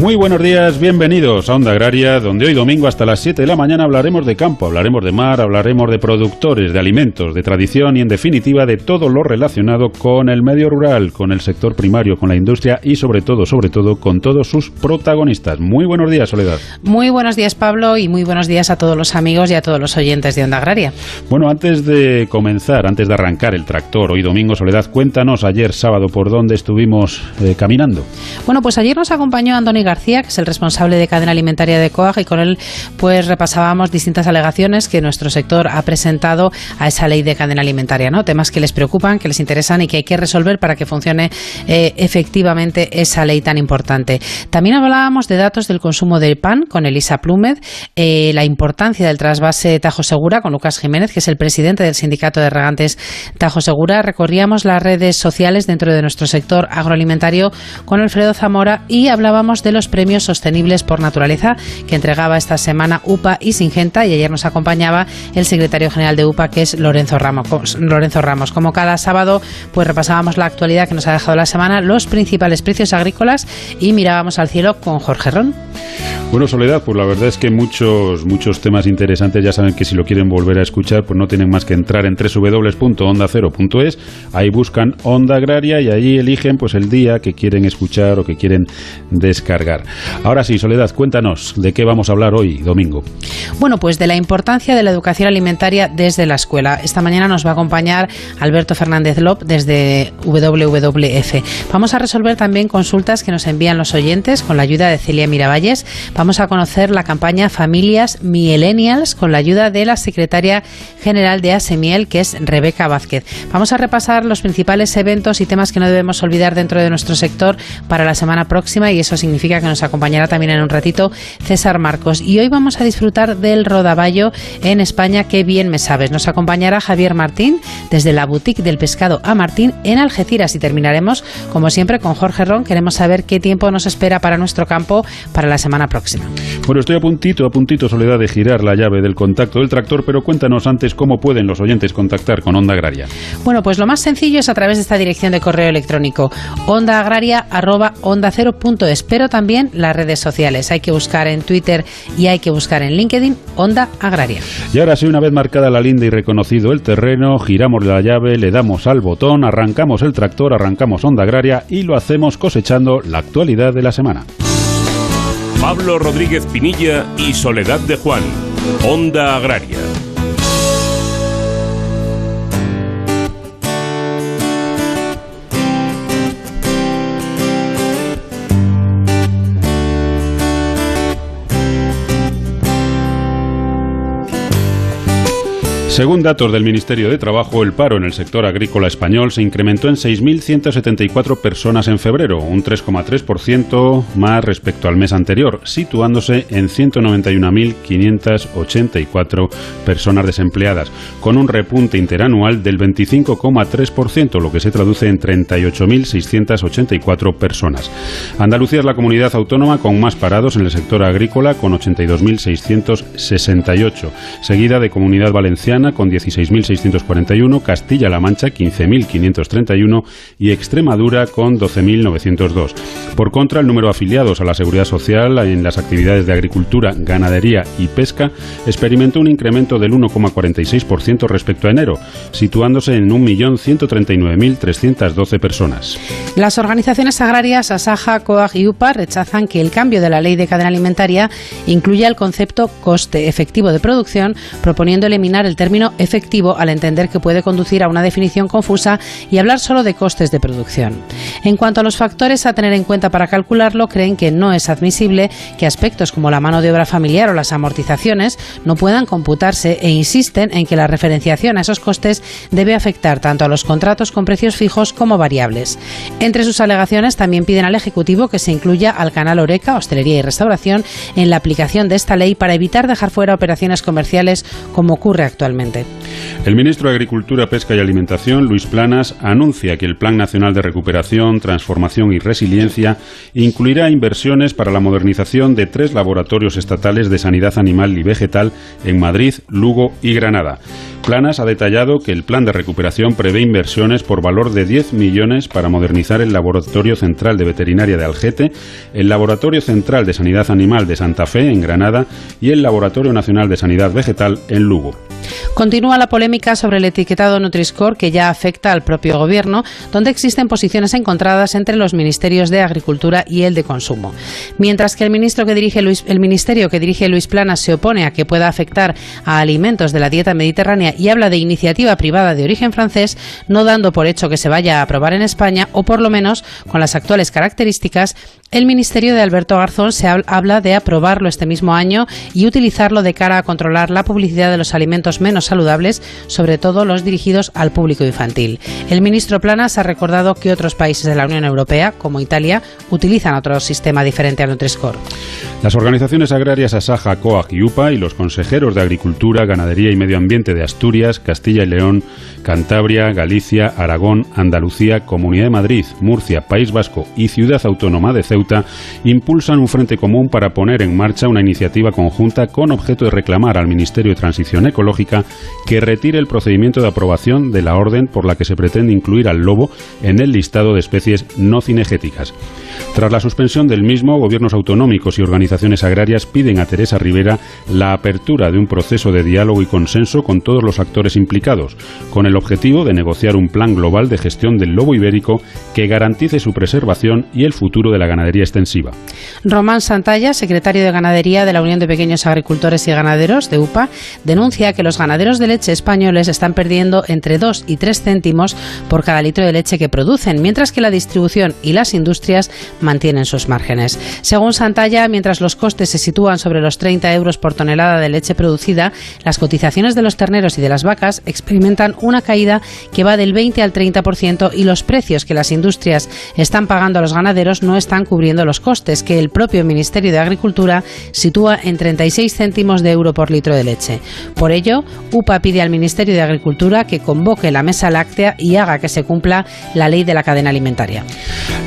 Muy buenos días, bienvenidos a Onda Agraria, donde hoy domingo hasta las 7 de la mañana hablaremos de campo, hablaremos de mar, hablaremos de productores, de alimentos, de tradición y en definitiva de todo lo relacionado con el medio rural, con el sector primario, con la industria y sobre todo, sobre todo con todos sus protagonistas. Muy buenos días, Soledad. Muy buenos días, Pablo, y muy buenos días a todos los amigos y a todos los oyentes de Onda Agraria. Bueno, antes de comenzar, antes de arrancar el tractor, hoy domingo, Soledad, cuéntanos ayer sábado por dónde estuvimos eh, caminando. Bueno, pues ayer nos acompañó García, que es el responsable de cadena alimentaria de COAG, y con él pues repasábamos distintas alegaciones que nuestro sector ha presentado a esa ley de cadena alimentaria, ¿no? Temas que les preocupan, que les interesan y que hay que resolver para que funcione eh, efectivamente esa ley tan importante. También hablábamos de datos del consumo del pan con Elisa Plúmed, eh, la importancia del trasvase Tajo Segura con Lucas Jiménez, que es el presidente del sindicato de regantes Tajo Segura. Recorríamos las redes sociales dentro de nuestro sector agroalimentario con Alfredo Zamora y hablábamos de los premios sostenibles por naturaleza que entregaba esta semana UPA y Singenta y ayer nos acompañaba el secretario general de UPA que es Lorenzo Ramos. Lorenzo Ramos. Como cada sábado pues repasábamos la actualidad que nos ha dejado la semana, los principales precios agrícolas y mirábamos al cielo con Jorge Ron. Bueno, Soledad, pues la verdad es que muchos, muchos temas interesantes, ya saben que si lo quieren volver a escuchar, pues no tienen más que entrar en www.ondacero.es, ahí buscan Onda Agraria y ahí eligen pues el día que quieren escuchar o que quieren descargar. Ahora sí, Soledad, cuéntanos de qué vamos a hablar hoy, domingo. Bueno, pues de la importancia de la educación alimentaria desde la escuela. Esta mañana nos va a acompañar Alberto Fernández Lop desde WWF. Vamos a resolver también consultas que nos envían los oyentes con la ayuda de Celia Miravalles. Vamos a conocer la campaña Familias Millennials con la ayuda de la secretaria general de ASEMIEL, que es Rebeca Vázquez. Vamos a repasar los principales eventos y temas que no debemos olvidar dentro de nuestro sector para la semana próxima y eso significa que nos acompañará también en un ratito César Marcos. Y hoy vamos a disfrutar del rodaballo en España, qué bien me sabes. Nos acompañará Javier Martín desde la boutique del pescado a Martín en Algeciras y terminaremos, como siempre, con Jorge Ron. Queremos saber qué tiempo nos espera para nuestro campo para la semana próxima. Bueno, estoy a puntito, a puntito, Soledad, de girar la llave del contacto del tractor, pero cuéntanos antes cómo pueden los oyentes contactar con Onda Agraria. Bueno, pues lo más sencillo es a través de esta dirección de correo electrónico, ondaagraria.onda0.es, pero también las redes sociales. Hay que buscar en Twitter y hay que buscar en LinkedIn Onda Agraria. Y ahora sí, una vez marcada la linda y reconocido el terreno, giramos la llave, le damos al botón, arrancamos el tractor, arrancamos Onda Agraria y lo hacemos cosechando la actualidad de la semana. Pablo Rodríguez Pinilla y Soledad de Juan, Onda Agraria. Según datos del Ministerio de Trabajo, el paro en el sector agrícola español se incrementó en 6.174 personas en febrero, un 3,3% más respecto al mes anterior, situándose en 191.584 personas desempleadas, con un repunte interanual del 25,3%, lo que se traduce en 38.684 personas. Andalucía es la comunidad autónoma con más parados en el sector agrícola, con 82.668, seguida de Comunidad Valenciana con 16.641, Castilla-La Mancha 15.531 y Extremadura con 12.902. Por contra, el número de afiliados a la Seguridad Social en las actividades de agricultura, ganadería y pesca experimentó un incremento del 1,46% respecto a enero, situándose en 1.139.312 personas. Las organizaciones agrarias Asaja, COAG y UPA rechazan que el cambio de la ley de cadena alimentaria incluya el concepto coste efectivo de producción, proponiendo eliminar el término efectivo al entender que puede conducir a una definición confusa y hablar solo de costes de producción. En cuanto a los factores a tener en cuenta para calcularlo, creen que no es admisible que aspectos como la mano de obra familiar o las amortizaciones no puedan computarse e insisten en que la referenciación a esos costes debe afectar tanto a los contratos con precios fijos como variables. Entre sus alegaciones también piden al Ejecutivo que se incluya al canal Oreca, Hostelería y Restauración en la aplicación de esta ley para evitar dejar fuera operaciones comerciales como ocurre actualmente. El ministro de Agricultura, Pesca y Alimentación, Luis Planas, anuncia que el Plan Nacional de Recuperación, Transformación y Resiliencia incluirá inversiones para la modernización de tres laboratorios estatales de sanidad animal y vegetal en Madrid, Lugo y Granada. Planas ha detallado que el plan de recuperación prevé inversiones por valor de 10 millones para modernizar el Laboratorio Central de Veterinaria de Algete, el Laboratorio Central de Sanidad Animal de Santa Fe en Granada y el Laboratorio Nacional de Sanidad Vegetal en Lugo. Continúa la polémica sobre el etiquetado Nutri-Score que ya afecta al propio gobierno, donde existen posiciones encontradas entre los ministerios de Agricultura y el de Consumo. Mientras que el, ministro que dirige el ministerio que dirige Luis Planas se opone a que pueda afectar a alimentos de la dieta mediterránea y habla de iniciativa privada de origen francés, no dando por hecho que se vaya a aprobar en España o por lo menos con las actuales características, el ministerio de Alberto Garzón se habla de aprobarlo este mismo año y utilizarlo de cara a controlar la publicidad de los alimentos menos saludables, sobre todo los dirigidos al público infantil. El ministro Planas ha recordado que otros países de la Unión Europea, como Italia, utilizan otro sistema diferente al Nutri-Score. Las organizaciones agrarias Asaja, COAG y UPA y los consejeros de Agricultura, Ganadería y Medio Ambiente de Asturias, Castilla y León, Cantabria, Galicia, Aragón, Andalucía, Comunidad de Madrid, Murcia, País Vasco y Ciudad Autónoma de Ceuta impulsan un frente común para poner en marcha una iniciativa conjunta con objeto de reclamar al Ministerio de Transición Ecológica que retire el procedimiento de aprobación de la orden por la que se pretende incluir al lobo en el listado de especies no cinegéticas. Tras la suspensión del mismo, gobiernos autonómicos y organizaciones agrarias piden a Teresa Rivera la apertura de un proceso de diálogo y consenso con todos los actores implicados, con el objetivo de negociar un plan global de gestión del lobo ibérico que garantice su preservación y el futuro de la ganadería extensiva. Román Santalla, secretario de Ganadería de la Unión de Pequeños Agricultores y Ganaderos de UPA, denuncia que los ganaderos de leche españoles están perdiendo entre 2 y 3 céntimos por cada litro de leche que producen, mientras que la distribución y las industrias mantienen sus márgenes. Según Santalla, mientras los costes se sitúan sobre los 30 euros por tonelada de leche producida, las cotizaciones de los terneros y de las vacas experimentan una caída que va del 20 al 30% y los precios que las industrias están pagando a los ganaderos no están cubriendo los costes que el propio Ministerio de Agricultura sitúa en 36 céntimos de euro por litro de leche. Por ello, UPA pide al Ministerio de Agricultura que convoque la mesa láctea y haga que se cumpla la ley de la cadena alimentaria.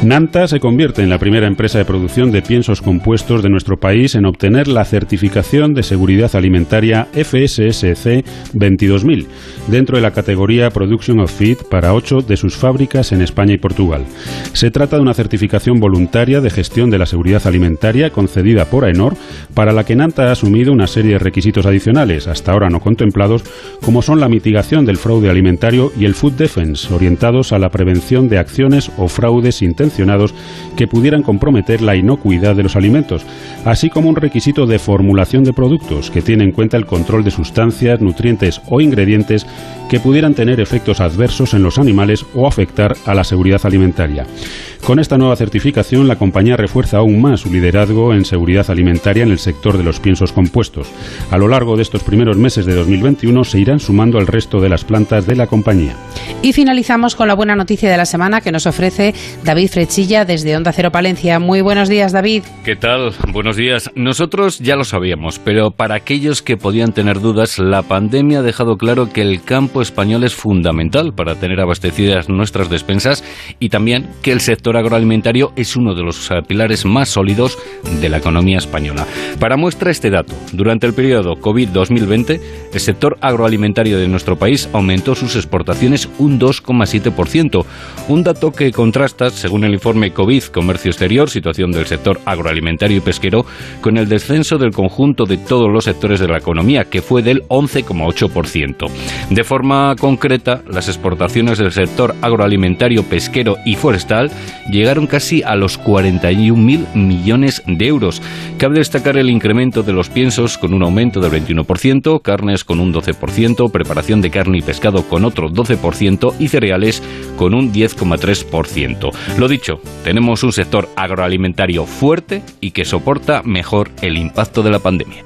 Nanta se convierte en la primera empresa de producción de piensos compuestos de nuestro país en obtener la certificación de seguridad alimentaria FSSC 22000 dentro de la categoría Production of Feed para ocho de sus fábricas en España y Portugal. Se trata de una certificación voluntaria de gestión de la seguridad alimentaria concedida por AENOR, para la que Nanta ha asumido una serie de requisitos adicionales, hasta ahora no contemplados, como son la mitigación del fraude alimentario y el food defense, orientados a la prevención de acciones o fraudes intencionados que pudieran comprometer la inocuidad de los alimentos, así como un requisito de formulación de productos que tiene en cuenta el control de sustancias, nutrientes o ingredientes que pudieran tener efectos adversos en los animales o afectar a la seguridad alimentaria. Con esta nueva certificación, la compañía refuerza aún más su liderazgo en seguridad alimentaria en el sector de los piensos compuestos. A lo largo de estos primeros meses de 2021 se irán sumando al resto de las plantas de la compañía. Y finalizamos con la buena noticia de la semana que nos ofrece David Frechilla desde Onda Cero Palencia. Muy buenos días, David. ¿Qué tal? Buenos días. Nosotros ya lo sabíamos, pero para aquellos que podían tener dudas, la pandemia ha dejado claro que el campo español es fundamental para tener abastecidas nuestras despensas y también que el sector agroalimentario es uno de los pilares más sólidos de la economía española. Para muestra este dato, durante el periodo COVID-2020, el sector agroalimentario de nuestro país aumentó sus exportaciones un 2,7%, un dato que contrasta, según el informe COVID Comercio Exterior, situación del sector agroalimentario y pesquero, con el descenso del conjunto de todos los sectores de la economía, que fue del 11,8%. De forma concreta, las exportaciones del sector agroalimentario, pesquero y forestal llegaron casi a los 41.000 millones de euros. Cabe destacar el incremento de los piensos con un aumento del 21%, carnes con un 12%, preparación de carne y pescado con otro 12% y cereales con un 10,3%. Lo dicho, tenemos un sector agroalimentario fuerte y que soporta mejor el impacto de la pandemia.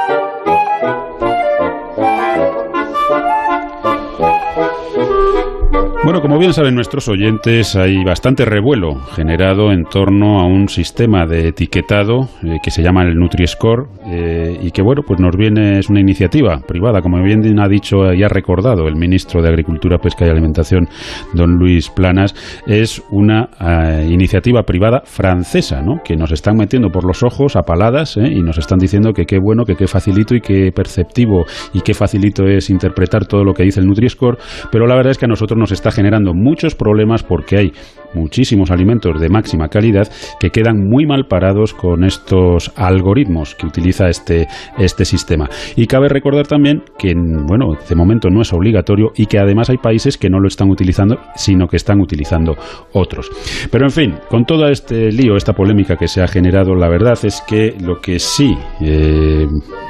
Bueno, como bien saben nuestros oyentes, hay bastante revuelo generado en torno a un sistema de etiquetado eh, que se llama el Nutri-Score eh, y que, bueno, pues nos viene, es una iniciativa privada, como bien ha dicho y ha recordado el ministro de Agricultura, Pesca y Alimentación, don Luis Planas, es una eh, iniciativa privada francesa, ¿no? Que nos están metiendo por los ojos a paladas y nos están diciendo que qué bueno, que qué facilito y qué perceptivo y qué facilito es interpretar todo lo que dice el Nutri-Score, pero la verdad es que a nosotros nos está generando muchos problemas porque hay muchísimos alimentos de máxima calidad que quedan muy mal parados con estos algoritmos que utiliza este, este sistema. Y cabe recordar también que, bueno, de momento no es obligatorio y que además hay países que no lo están utilizando, sino que están utilizando otros. Pero en fin, con todo este lío, esta polémica que se ha generado, la verdad es que lo que sí eh,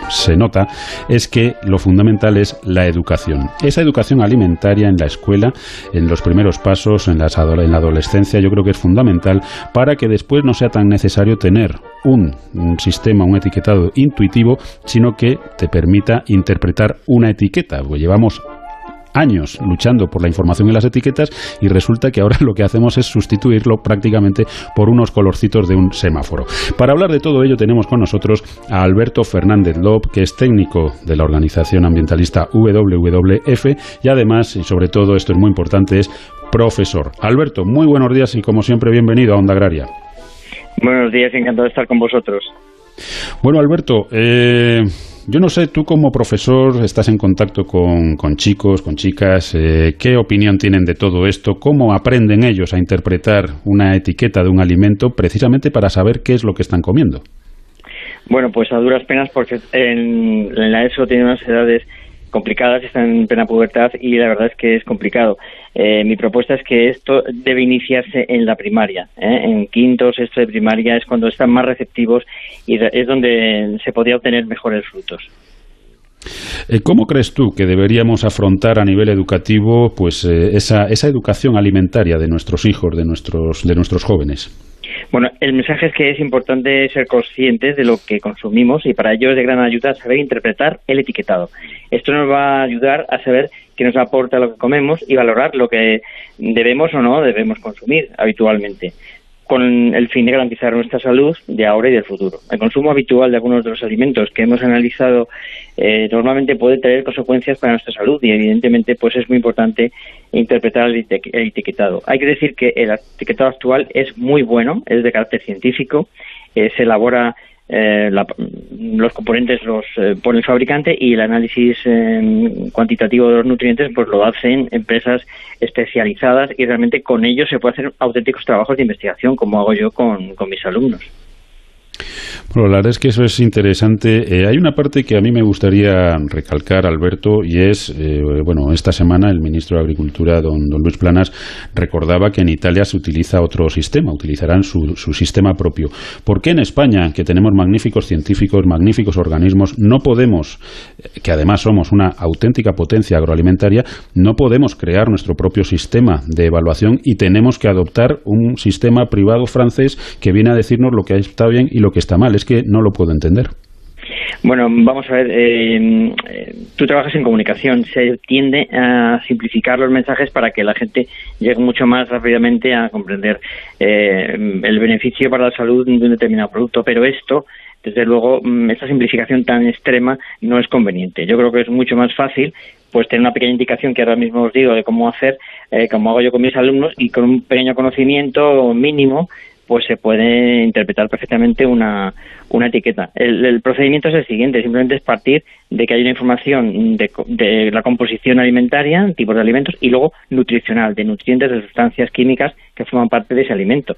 se nota es que lo fundamental es la educación. Esa educación alimentaria en la escuela, en los primeros pasos, en, las, en la adolescencia, yo creo que es fundamental para que después no sea tan necesario tener un, sistema, un etiquetado intuitivo, sino que te permita interpretar una etiqueta. Pues llevamos años luchando por la información en las etiquetas y resulta que ahora lo que hacemos es sustituirlo prácticamente por unos colorcitos de un semáforo. Para hablar de todo ello tenemos con nosotros a Alberto Fernández Lob, que es técnico de la organización ambientalista WWF y además, y sobre todo esto es muy importante, es profesor. Alberto, muy buenos días y como siempre bienvenido a Onda Agraria. Buenos días, encantado de estar con vosotros. Bueno, Alberto, eh, yo no sé, tú como profesor estás en contacto con, chicos, con chicas, eh, ¿qué opinión tienen de todo esto? ¿Cómo aprenden ellos a interpretar una etiqueta de un alimento precisamente para saber qué es lo que están comiendo? Bueno, pues a duras penas porque en, en la ESO tiene unas edades complicadas, están en plena pubertad y la verdad es que es complicado. Eh, mi propuesta es que esto debe iniciarse en la primaria. ¿eh? En quinto, sexto de primaria es cuando están más receptivos y es donde se podría obtener mejores frutos. Eh, ¿Cómo crees tú que deberíamos afrontar a nivel educativo pues esa, esa educación alimentaria de nuestros hijos, de nuestros, de nuestros jóvenes? Bueno, el mensaje es que es importante ser conscientes de lo que consumimos y para ello es de gran ayuda saber interpretar el etiquetado. Esto nos va a ayudar a saber qué nos aporta lo que comemos y valorar lo que debemos o no debemos consumir habitualmente con el fin de garantizar nuestra salud de ahora y del futuro. El consumo habitual de algunos de los alimentos que hemos analizado eh, normalmente puede tener consecuencias para nuestra salud y evidentemente pues es muy importante interpretar el, etiquetado. Hay que decir que el etiquetado actual es muy bueno, es de carácter científico, eh, se elabora eh, los componentes los eh, pone el fabricante y el análisis em, cuantitativo de los nutrientes pues lo hacen empresas especializadas y realmente con ellos se puede hacer auténticos trabajos de investigación como hago yo con mis alumnos. Bueno, la verdad es que eso es interesante. Eh, hay una parte que a mí me gustaría recalcar, Alberto, y es, eh, bueno, esta semana el ministro de Agricultura, don, Luis Planas, recordaba que en Italia se utiliza otro sistema, utilizarán su, su sistema propio. ¿Por qué en España, que tenemos magníficos científicos, magníficos organismos, no podemos, eh, que además somos una auténtica potencia agroalimentaria, no podemos crear nuestro propio sistema de evaluación y tenemos que adoptar un sistema privado francés que viene a decirnos lo que está bien y lo que está mal? Es que no lo puedo entender. Bueno, vamos a ver, eh, tú trabajas en comunicación, se tiende a simplificar los mensajes para que la gente llegue mucho más rápidamente a comprender eh, el beneficio para la salud de un determinado producto, pero esto, desde luego, mm, esta simplificación tan extrema no es conveniente. Yo creo que es mucho más fácil pues tener una pequeña indicación que ahora mismo os digo de cómo hacer, eh, como hago yo con mis alumnos, y con un pequeño conocimiento mínimo pues se puede interpretar perfectamente una, una etiqueta. El, procedimiento es el siguiente, simplemente es partir de que hay una información de, la composición alimentaria, tipos de alimentos, y luego nutricional, de nutrientes, de sustancias químicas que forman parte de ese alimento.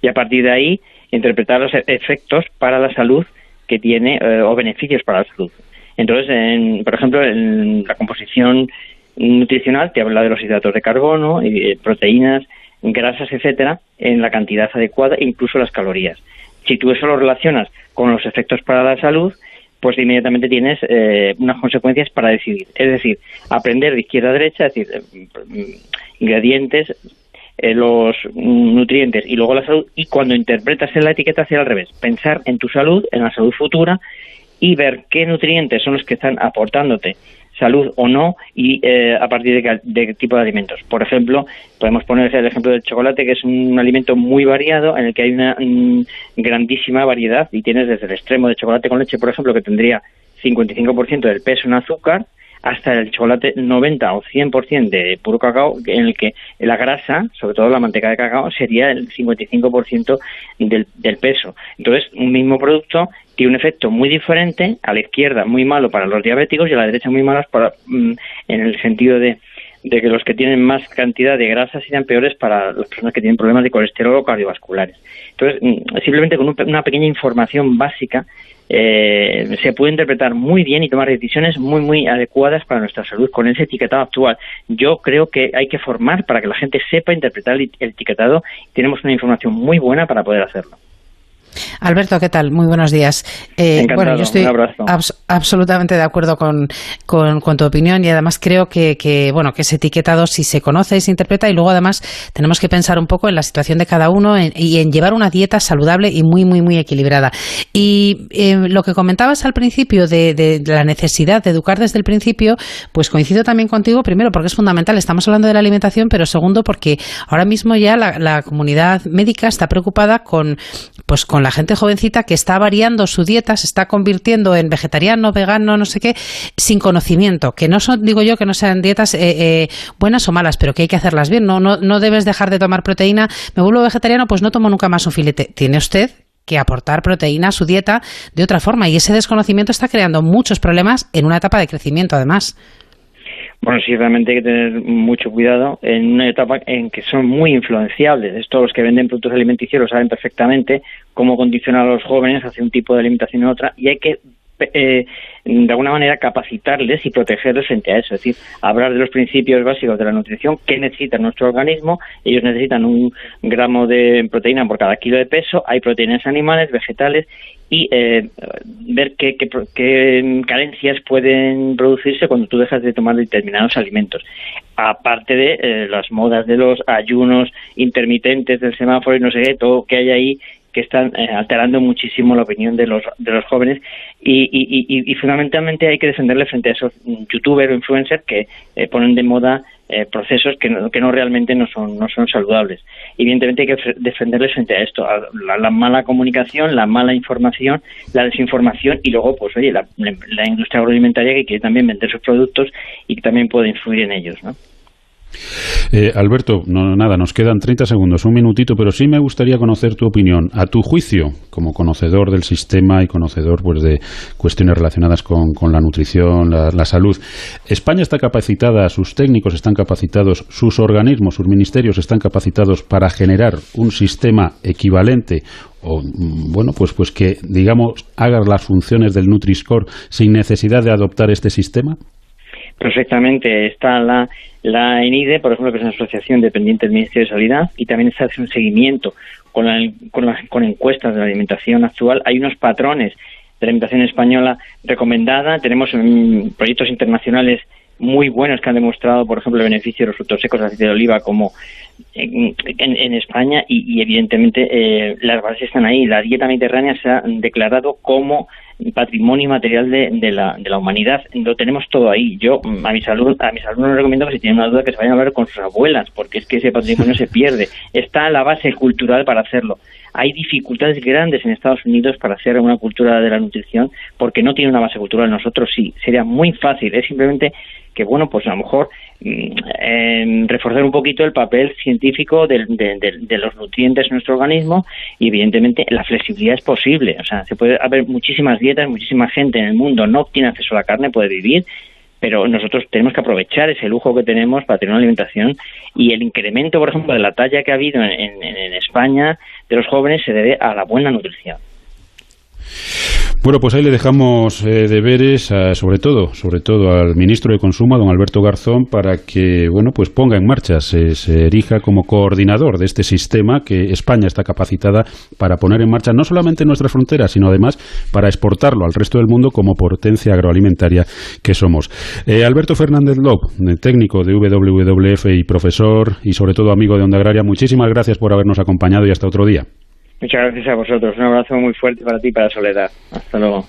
Y a partir de ahí, interpretar los efectos para la salud que tiene eh, o beneficios para la salud. Entonces, en, por ejemplo, en la composición nutricional te habla de los hidratos de carbono, y proteínas, grasas, etcétera, en la cantidad adecuada, incluso las calorías. Si tú eso lo relacionas con los efectos para la salud, pues inmediatamente tienes eh, unas consecuencias para decidir. Es decir, aprender de izquierda a derecha, es decir, eh, ingredientes, eh, los nutrientes y luego la salud, y cuando interpretas en la etiqueta hacia al revés, pensar en tu salud, en la salud futura y ver qué nutrientes son los que están aportándote salud o no y eh, a partir de qué tipo de alimentos. Por ejemplo, podemos poner el ejemplo del chocolate, que es un alimento muy variado en el que hay una grandísima variedad y tienes desde el extremo de chocolate con leche, por ejemplo, que tendría 55% del peso en azúcar, hasta el chocolate 90 o 100% de puro cacao, en el que la grasa, sobre todo la manteca de cacao, sería el 55% del, del peso. Entonces, un mismo producto tiene un efecto muy diferente, a la izquierda muy malo para los diabéticos y a la derecha muy malo para, mm, en el sentido de, que los que tienen más cantidad de grasa serían peores para las personas que tienen problemas de colesterol o cardiovasculares. Entonces, mm, simplemente con una pequeña información básica eh, se puede interpretar muy bien y tomar decisiones muy, muy adecuadas para nuestra salud con ese etiquetado actual. Yo creo que hay que formar para que la gente sepa interpretar el etiquetado y tenemos una información muy buena para poder hacerlo. Alberto, ¿qué tal? Muy buenos días. Eh, bueno, yo estoy absolutamente de acuerdo con, tu opinión y además creo que, bueno, que ese etiquetado si se conoce y se interpreta y luego además tenemos que pensar un poco en la situación de cada uno y en llevar una dieta saludable y muy, muy, muy equilibrada. Y eh, lo que comentabas al principio de, la necesidad de educar desde el principio, pues coincido también contigo, primero porque es fundamental, estamos hablando de la alimentación, pero segundo porque ahora mismo ya la, la comunidad médica está preocupada con, pues con la gente jovencita que está variando su dieta, se está convirtiendo en vegetariano, vegano, no sé qué, sin conocimiento. Que no son, digo yo, que no sean dietas eh, eh, buenas o malas, pero que hay que hacerlas bien. No, no, no debes dejar de tomar proteína. Me vuelvo vegetariano, pues no tomo nunca más un filete. Tiene usted que aportar proteína a su dieta de otra forma y ese desconocimiento está creando muchos problemas en una etapa de crecimiento además. Bueno, sí, realmente hay que tener mucho cuidado en una etapa en que son muy influenciables. Estos los que venden productos alimenticios lo saben perfectamente cómo condicionar a los jóvenes hacia un tipo de alimentación u otra y hay que eh, de alguna manera capacitarles y protegerles frente a eso, es decir, hablar de los principios básicos de la nutrición, qué necesita nuestro organismo, ellos necesitan un gramo de proteína por cada kilo de peso, hay proteínas animales, vegetales y eh, ver qué, carencias pueden producirse cuando tú dejas de tomar determinados alimentos. Aparte de eh, las modas de los ayunos intermitentes del semáforo y no sé qué, todo que hay ahí que están eh, alterando muchísimo la opinión de los, de los jóvenes y, fundamentalmente hay que defenderle frente a esos youtubers o influencers que eh, ponen de moda eh, procesos que no, que no realmente no son, no son saludables. Evidentemente hay que defenderles frente a esto, a la, mala comunicación, la mala información, la desinformación y luego, pues oye, la, la industria agroalimentaria que quiere también vender sus productos y que también puede influir en ellos, ¿no? Eh, Alberto, no, nada, nos quedan 30 segundos, un minutito, pero sí me gustaría conocer tu opinión. A tu juicio, como conocedor del sistema y conocedor pues, de cuestiones relacionadas con, la nutrición, la, salud, ¿España está capacitada, sus técnicos están capacitados, sus organismos, sus ministerios están capacitados para generar un sistema equivalente o mm, bueno pues pues que digamos haga las funciones del Nutri-Score sin necesidad de adoptar este sistema? Perfectamente. Está la, la ENIDE, por ejemplo, que es una asociación dependiente del Ministerio de Sanidad, y también se hace un seguimiento con, con, con encuestas de la alimentación actual. Hay unos patrones de la alimentación española recomendada. Tenemos mm, proyectos internacionales muy buenos que han demostrado, por ejemplo, el beneficio de los frutos secos de aceite de oliva como en, en, España y, evidentemente eh, las bases están ahí. La dieta mediterránea se ha declarado como patrimonio material de, de, la, de la humanidad. Lo tenemos todo ahí. Yo a mis, alumnos, a mis alumnos recomiendo que si tienen una duda que se vayan a hablar con sus abuelas, porque es que ese patrimonio se pierde. Está la base cultural para hacerlo. Hay dificultades grandes en Estados Unidos para hacer una cultura de la nutrición porque no tiene una base cultural. Nosotros sí. Sería muy fácil. Es simplemente que, bueno, pues a lo mejor mm, reforzar un poquito el papel científico de, de, los nutrientes en nuestro organismo y, evidentemente, la flexibilidad es posible. O sea, se puede haber muchísimas dietas, muchísima gente en el mundo no tiene acceso a la carne, puede vivir, pero nosotros tenemos que aprovechar ese lujo que tenemos para tener una alimentación y el incremento, por ejemplo, de la talla que ha habido en, en España de los jóvenes se debe a la buena nutrición. Bueno, pues ahí le dejamos eh, deberes, sobre todo, sobre todo al ministro de Consumo, don Alberto Garzón, para que, bueno, pues ponga en marcha, se, erija como coordinador de este sistema que España está capacitada para poner en marcha, no solamente en nuestras fronteras, sino además para exportarlo al resto del mundo como potencia agroalimentaria que somos. Eh, Alberto Fernández Lob, eh, técnico de WWF y profesor y sobre todo amigo de Onda Agraria, muchísimas gracias por habernos acompañado y hasta otro día. Muchas gracias a vosotros. Un abrazo muy fuerte para ti y para Soledad. Hasta luego.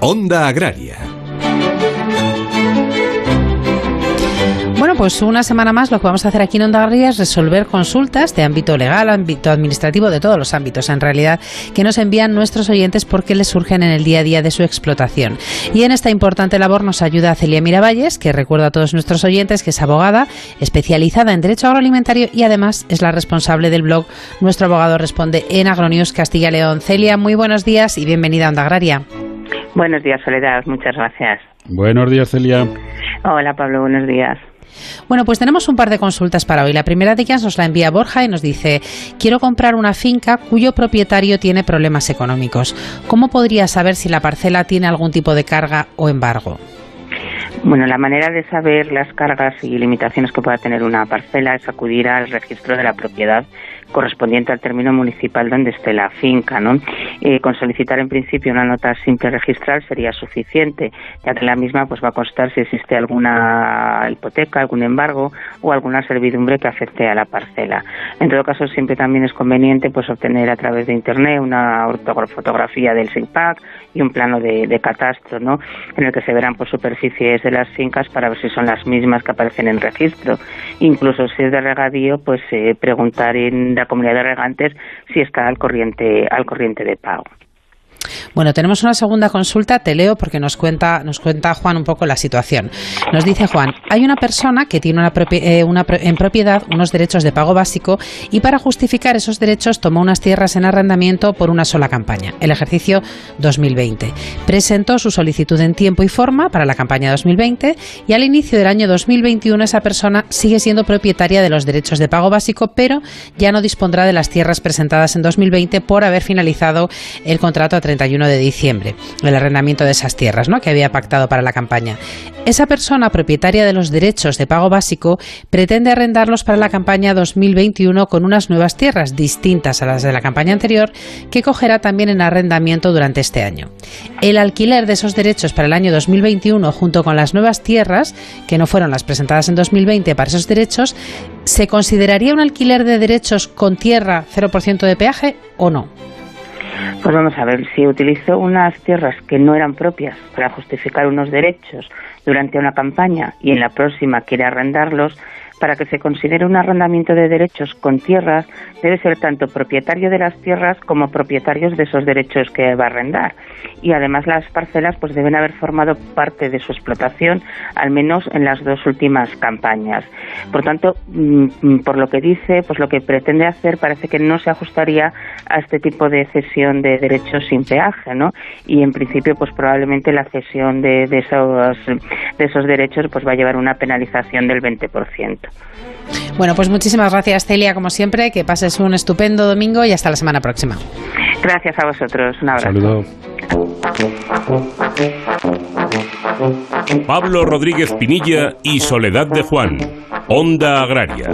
Onda Agraria pues una semana más lo que vamos a hacer aquí en Onda Agraria es resolver consultas de ámbito legal, ámbito administrativo, de todos los ámbitos en realidad, que nos envían nuestros oyentes porque les surgen en el día a día de su explotación. Y en esta importante labor nos ayuda Celia Miravalles, que recuerdo a todos nuestros oyentes que es abogada, especializada en derecho agroalimentario y además es la responsable del blog Nuestro Abogado Responde en Agronews Castilla León. Celia, muy buenos días y bienvenida a Onda Agraria. Buenos días, Soledad. Muchas gracias. Buenos días, Celia. Hola, Pablo. Buenos días. Bueno, pues tenemos un par de consultas para hoy. La primera de ellas nos la envía Borja y nos dice, quiero comprar una finca cuyo propietario tiene problemas económicos. ¿Cómo podría saber si la parcela tiene algún tipo de carga o embargo? Bueno, la manera de saber las cargas y limitaciones que pueda tener una parcela es acudir al registro de la propiedad correspondiente al término municipal donde esté la finca. ¿no? Eh, con solicitar en principio una nota simple registral sería suficiente, ya que la misma pues va a constar si existe alguna hipoteca, algún embargo o alguna servidumbre que afecte a la parcela. En todo caso, siempre también es conveniente pues obtener a través de Internet una fotografía del SIGPAC y un plano de, catastro, ¿no? en el que se verán por superficies de las fincas para ver si son las mismas que aparecen en registro. Incluso si es de regadío, pues eh, preguntar en la comunidad de regantes si está al corriente, al corriente de pago. Bueno, tenemos una segunda consulta, te leo porque nos cuenta, nos cuenta Juan un poco la situación. Nos dice Juan, hay una persona que tiene una, eh, en propiedad unos derechos de pago básico y para justificar esos derechos tomó unas tierras en arrendamiento por una sola campaña, el ejercicio 2020. Presentó su solicitud en tiempo y forma para la campaña 2020 y al inicio del año 2021 esa persona sigue siendo propietaria de los derechos de pago básico, pero ya no dispondrá de las tierras presentadas en 2020 por haber finalizado el contrato a 31 de diciembre, el arrendamiento de esas tierras ¿no? que había pactado para la campaña. Esa persona propietaria de los derechos de pago básico pretende arrendarlos para la campaña 2021 con unas nuevas tierras distintas a las de la campaña anterior que cogerá también en arrendamiento durante este año. El alquiler de esos derechos para el año 2021 junto con las nuevas tierras, que no fueron las presentadas en 2020 para esos derechos, ¿se consideraría un alquiler de derechos con tierra 0% de peaje o no? Pues vamos a ver, si utilizó unas tierras que no eran propias para justificar unos derechos durante una campaña y en la próxima quiere arrendarlos, para que se considere un arrendamiento de derechos con tierras, debe ser tanto propietario de las tierras como propietarios de esos derechos que va a arrendar. Y además las parcelas pues deben haber formado parte de su explotación, al menos en las dos últimas campañas. Por tanto, mm, por lo que dice, pues lo que pretende hacer parece que no se ajustaría a este tipo de cesión de derechos sin peaje, ¿no? Y en principio, pues probablemente la cesión de, de esos, de esos derechos pues va a llevar una penalización del 20%. Bueno, pues muchísimas gracias Celia, como siempre, que pases un estupendo domingo y hasta la semana próxima. Gracias a vosotros, un abrazo. Saludo. Pablo Rodríguez Pinilla y Soledad de Juan, Onda Agraria.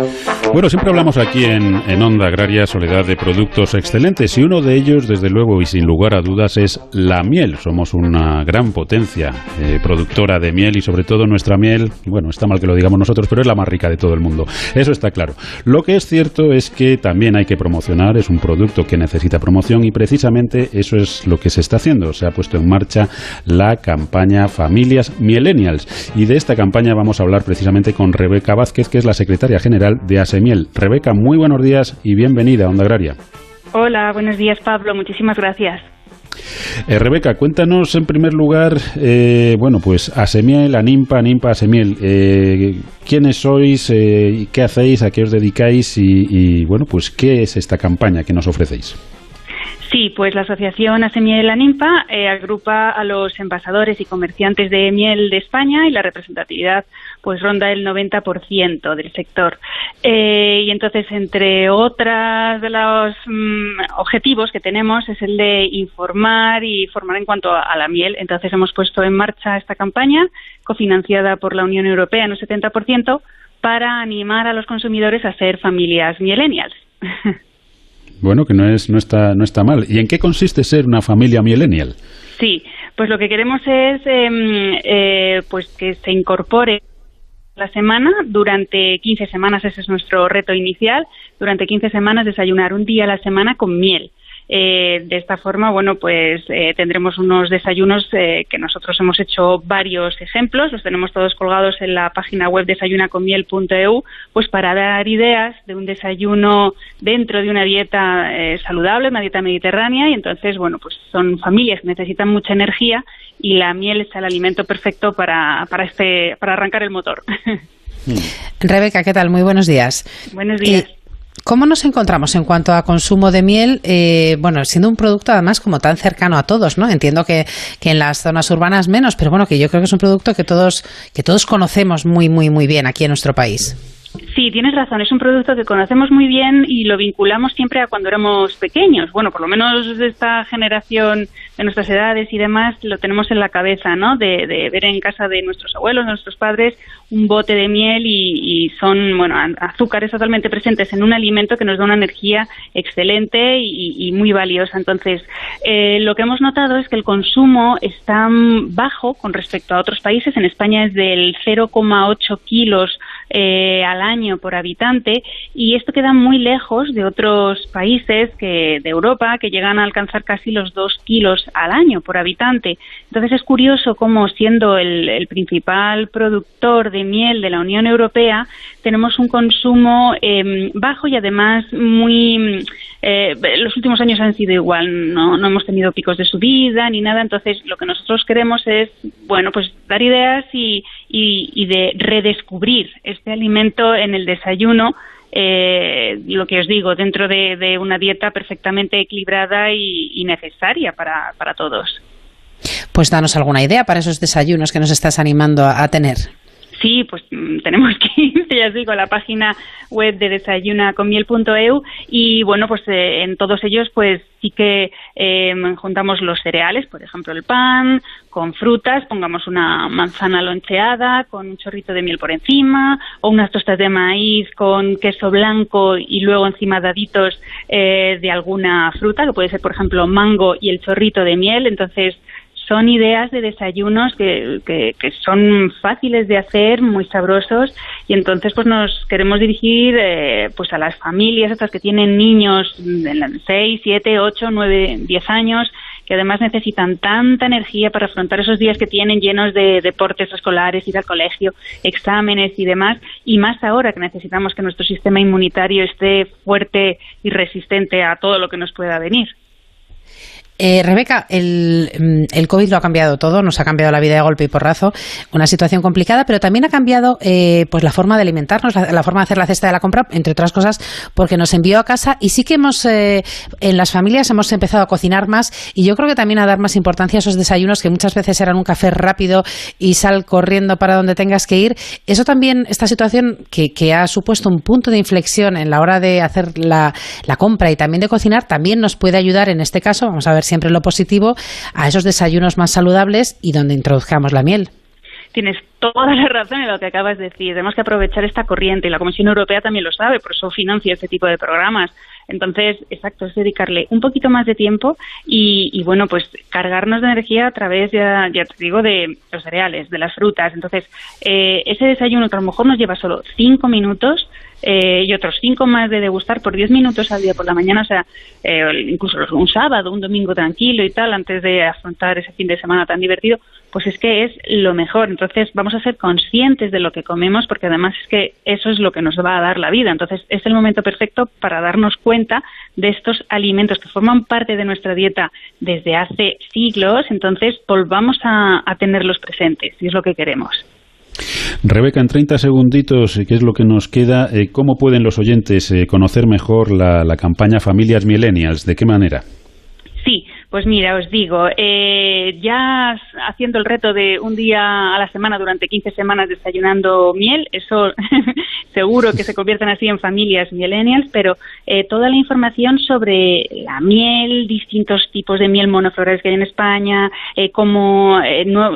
Thank you. Bueno, siempre hablamos aquí en, Onda Agraria Soledad de productos excelentes y uno de ellos, desde luego y sin lugar a dudas, es la miel. Somos una gran potencia eh, productora de miel y sobre todo nuestra miel, bueno, está mal que lo digamos nosotros, pero es la más rica de todo el mundo. Eso está claro. Lo que es cierto es que también hay que promocionar, es un producto que necesita promoción y precisamente eso es lo que se está haciendo. Se ha puesto en marcha la campaña Familias Millennials y de esta campaña vamos a hablar precisamente con Rebeca Vázquez, que es la secretaria general de ASE Miel. Rebeca, muy buenos días y bienvenida a Onda Agraria. Hola, buenos días Pablo, muchísimas gracias. Eh, Rebeca, cuéntanos en primer lugar, eh, bueno, pues Asemiel, Animpa, Animpa, Asemiel, eh, ¿quiénes sois, eh, qué hacéis, a qué os dedicáis y, y, bueno, pues qué es esta campaña que nos ofrecéis? Sí, pues la Asociación Asemiel Animpa eh, agrupa a los envasadores y comerciantes de miel de España y la representatividad pues ronda el 90% del sector. Eh, y entonces, entre otras de los mm, objetivos que tenemos es el de informar y formar en cuanto a, a, la miel. Entonces, hemos puesto en marcha esta campaña cofinanciada por la Unión Europea en un 70% para animar a los consumidores a ser familias millennials. Bueno, que no, es, no, está, no está mal. ¿Y en qué consiste ser una familia millennial? Sí, Pues lo que queremos es em, eh, pues que se incorpore la semana durante 15 semanas, ese es nuestro reto inicial, durante 15 semanas desayunar un día a la semana con miel. Eh, de esta forma, bueno, pues eh, tendremos unos desayunos eh, que nosotros hemos hecho varios ejemplos, los tenemos todos colgados en la página web desayunaconmiel.eu, pues para dar ideas de un desayuno dentro de una dieta saludable, una dieta mediterránea, y entonces, bueno, pues son familias que necesitan mucha energía y la miel es el alimento perfecto para, para, este, para arrancar el motor. Rebeca, ¿qué tal? Muy buenos días. Buenos días. ¿Cómo nos encontramos en cuanto a consumo de miel? Eh, bueno, siendo un producto además como tan cercano a todos, ¿no? Entiendo que, que, en las zonas urbanas menos, pero bueno, que yo creo que es un producto que todos, que todos conocemos muy, muy, muy bien aquí en nuestro país. Sí, tienes razón. Es un producto que conocemos muy bien y lo vinculamos siempre a cuando éramos pequeños. Bueno, por lo menos de esta generación de nuestras edades y demás lo tenemos en la cabeza, ¿no? De, ver en casa de nuestros abuelos, nuestros padres, un bote de miel y, son, bueno, azúcares totalmente presentes en un alimento que nos da una energía excelente y, muy valiosa. Entonces, eh, lo que hemos notado es que el consumo está bajo con respecto a otros países. En España es del 0,8 kilos eh, al año por habitante y esto queda muy lejos de otros países que, de Europa que llegan a alcanzar casi los dos kilos al año por habitante. Entonces es curioso cómo siendo el, principal productor de miel de la Unión Europea tenemos un consumo em, bajo y además muy eh, los últimos años han sido igual, no, no hemos tenido picos de subida ni nada, entonces lo que nosotros queremos es, bueno, pues dar ideas y, y, de redescubrir este alimento en el desayuno eh, lo que os digo, dentro de, una dieta perfectamente equilibrada y, necesaria para, para, todos. Pues danos alguna idea para esos desayunos que nos estás animando a tener. Sí, pues mm, tenemos que ir, ya digo, la página web de desayunaconmiel.eu y bueno, pues eh, en todos ellos pues sí que em, juntamos los cereales, por ejemplo el pan, con frutas, pongamos una manzana loncheada con un chorrito de miel por encima o unas tostas de maíz con queso blanco y luego encima daditos eh, de alguna fruta, que puede ser por ejemplo mango y el chorrito de miel, entonces son ideas de desayunos que, que, son fáciles de hacer, muy sabrosos y entonces pues nos queremos dirigir eh, pues a las familias estas que tienen niños de 6, 7, 8, 9, 10 años que además necesitan tanta energía para afrontar esos días que tienen llenos de deportes escolares, ir al colegio, exámenes y demás, y más ahora que necesitamos que nuestro sistema inmunitario esté fuerte y resistente a todo lo que nos pueda venir. Eh, Rebeca, el, mm, el, COVID lo ha cambiado todo, nos ha cambiado la vida de golpe y porrazo, una situación complicada, pero también ha cambiado eh, pues la forma de alimentarnos, la, forma de hacer la cesta de la compra, entre otras cosas, porque nos envió a casa y sí que hemos, eh, en las familias hemos empezado a cocinar más y yo creo que también a dar más importancia a esos desayunos que muchas veces eran un café rápido y sal corriendo para donde tengas que ir. Eso también, esta situación que, ha supuesto un punto de inflexión en la hora de hacer la, la compra y también de cocinar, también nos puede ayudar en este caso, vamos a ver siempre lo positivo a esos desayunos más saludables y donde introduzcamos la miel. Tienes toda la razón en lo que acabas de decir. Tenemos que aprovechar esta corriente y la Comisión Europea también lo sabe, por eso financia este tipo de programas. Entonces, exacto, es dedicarle un poquito más de tiempo y, bueno, pues cargarnos de energía a través, ya, ya te digo, de los cereales, de las frutas. Entonces, eh, ese desayuno que a lo mejor nos lleva solo cinco minutos, eh, y otros cinco más de degustar por diez minutos al día por la mañana, o sea, eh, incluso un sábado, un domingo tranquilo y tal, antes de afrontar ese fin de semana tan divertido, pues es que es lo mejor. Entonces vamos a ser conscientes de lo que comemos porque además es que eso es lo que nos va a dar la vida. Entonces es el momento perfecto para darnos cuenta de estos alimentos que forman parte de nuestra dieta desde hace siglos. Entonces volvamos a, tenerlos presentes y es lo que queremos. Rebeca, en 30 segunditos, ¿qué es lo que nos queda? Eh, ¿Cómo pueden los oyentes eh, conocer mejor la, la campaña Familias Millennials? ¿De qué manera? Sí, pues mira, os digo, eh, ya haciendo el reto de un día a la semana durante 15 semanas desayunando miel, eso seguro que se convierten así en familias millennials, pero eh, toda la información sobre la miel, distintos tipos de miel monoflorales que hay en España, eh, como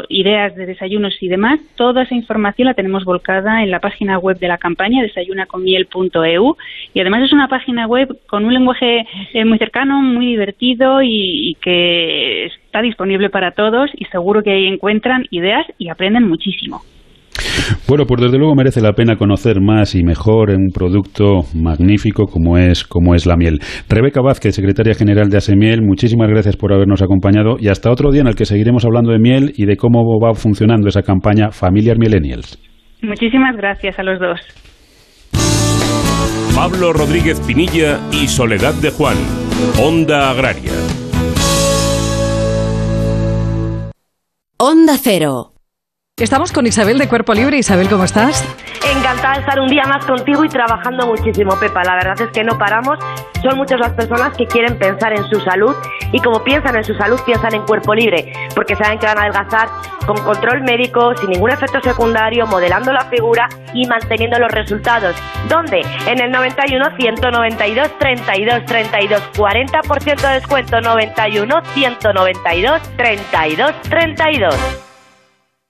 ideas de desayunos y demás, toda esa información la tenemos volcada en la página web de la campaña desayunaconmiel.eu y además es una página web con un lenguaje muy cercano, muy divertido y que está disponible para todos y seguro que ahí encuentran ideas y aprenden muchísimo. Bueno, pues desde luego merece la pena conocer más y mejor un producto magnífico como es, como es la miel. Rebeca Vázquez, secretaria general de Asemiel, muchísimas gracias por habernos acompañado y hasta otro día en el que seguiremos hablando de miel y de cómo va funcionando esa campaña Familiar Millennials. Muchísimas gracias a los dos. Pablo Rodríguez Pinilla y Soledad de Juan, Onda Agraria. Onda Cero. Estamos con Isabel de Cuerpo Libre. Isabel, ¿cómo estás? Encantada de estar un día más contigo y trabajando muchísimo, Pepa. La verdad es que no paramos. Son muchas las personas que quieren pensar en su salud y como piensan en su salud, piensan en Cuerpo Libre, porque saben que van a adelgazar con control médico, sin ningún efecto secundario, modelando la figura y manteniendo los resultados. ¿Dónde? En el 91 192 32 32 40% de descuento 91 192 32 32.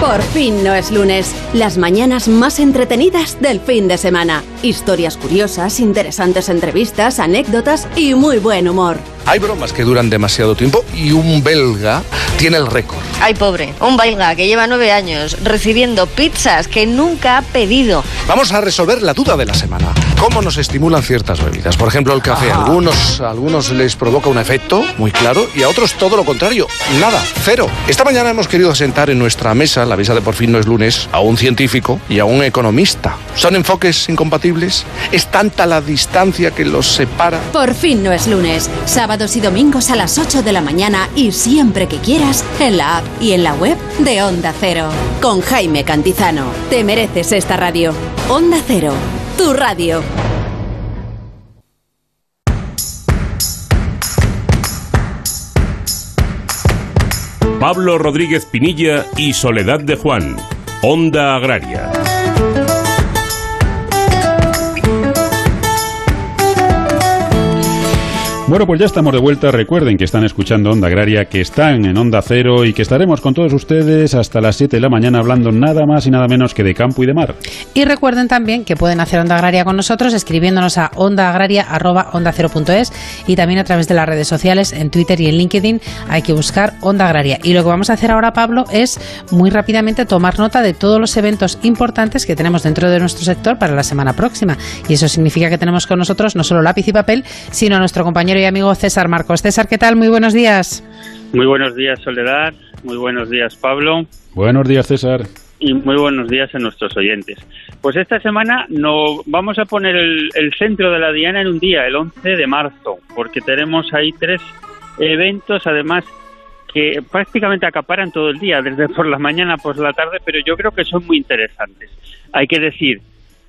Por fin no es lunes. Las mañanas más entretenidas del fin de semana. Historias curiosas, interesantes entrevistas, anécdotas y muy buen humor. Hay bromas que duran demasiado tiempo y un belga tiene el récord. Ay, pobre, un belga que lleva nueve años recibiendo pizzas que nunca ha pedido. Vamos a resolver la duda de la semana. ¿Cómo nos estimulan ciertas bebidas? Por ejemplo, el café. A algunos, a algunos les provoca un efecto muy claro y a otros todo lo contrario. Nada, cero. Esta mañana hemos querido sentar en nuestra mesa, la mesa de por fin no es lunes, a un científico y a un economista. ¿Son enfoques incompatibles? ¿Es tanta la distancia que los separa? Por fin no es lunes. Sábados y domingos a las 8 de la mañana y siempre que quieras en la app y en la web de Onda Cero. Con Jaime Cantizano. Te mereces esta radio. Onda Cero. Tu radio. Pablo Rodríguez Pinilla y Soledad de Juan, Onda Agraria. Bueno, pues ya estamos de vuelta. Recuerden que están escuchando Onda Agraria, que están en Onda Cero y que estaremos con todos ustedes hasta las 7 de la mañana hablando nada más y nada menos que de campo y de mar. Y recuerden también que pueden hacer Onda Agraria con nosotros escribiéndonos a ondaagraria.onda0.es y también a través de las redes sociales, en Twitter y en LinkedIn hay que buscar Onda Agraria. Y lo que vamos a hacer ahora, Pablo, es muy rápidamente tomar nota de todos los eventos importantes que tenemos dentro de nuestro sector para la semana próxima. Y eso significa que tenemos con nosotros no solo lápiz y papel, sino a nuestro compañero y amigo César Marcos. César, ¿qué tal? Muy buenos días. Muy buenos días, Soledad. Muy buenos días, Pablo. Buenos días, César. Y muy buenos días a nuestros oyentes. Pues esta semana no vamos a poner el, el centro de la Diana en un día, el 11 de marzo, porque tenemos ahí tres eventos, además que prácticamente acaparan todo el día, desde por la mañana por la tarde, pero yo creo que son muy interesantes. Hay que decir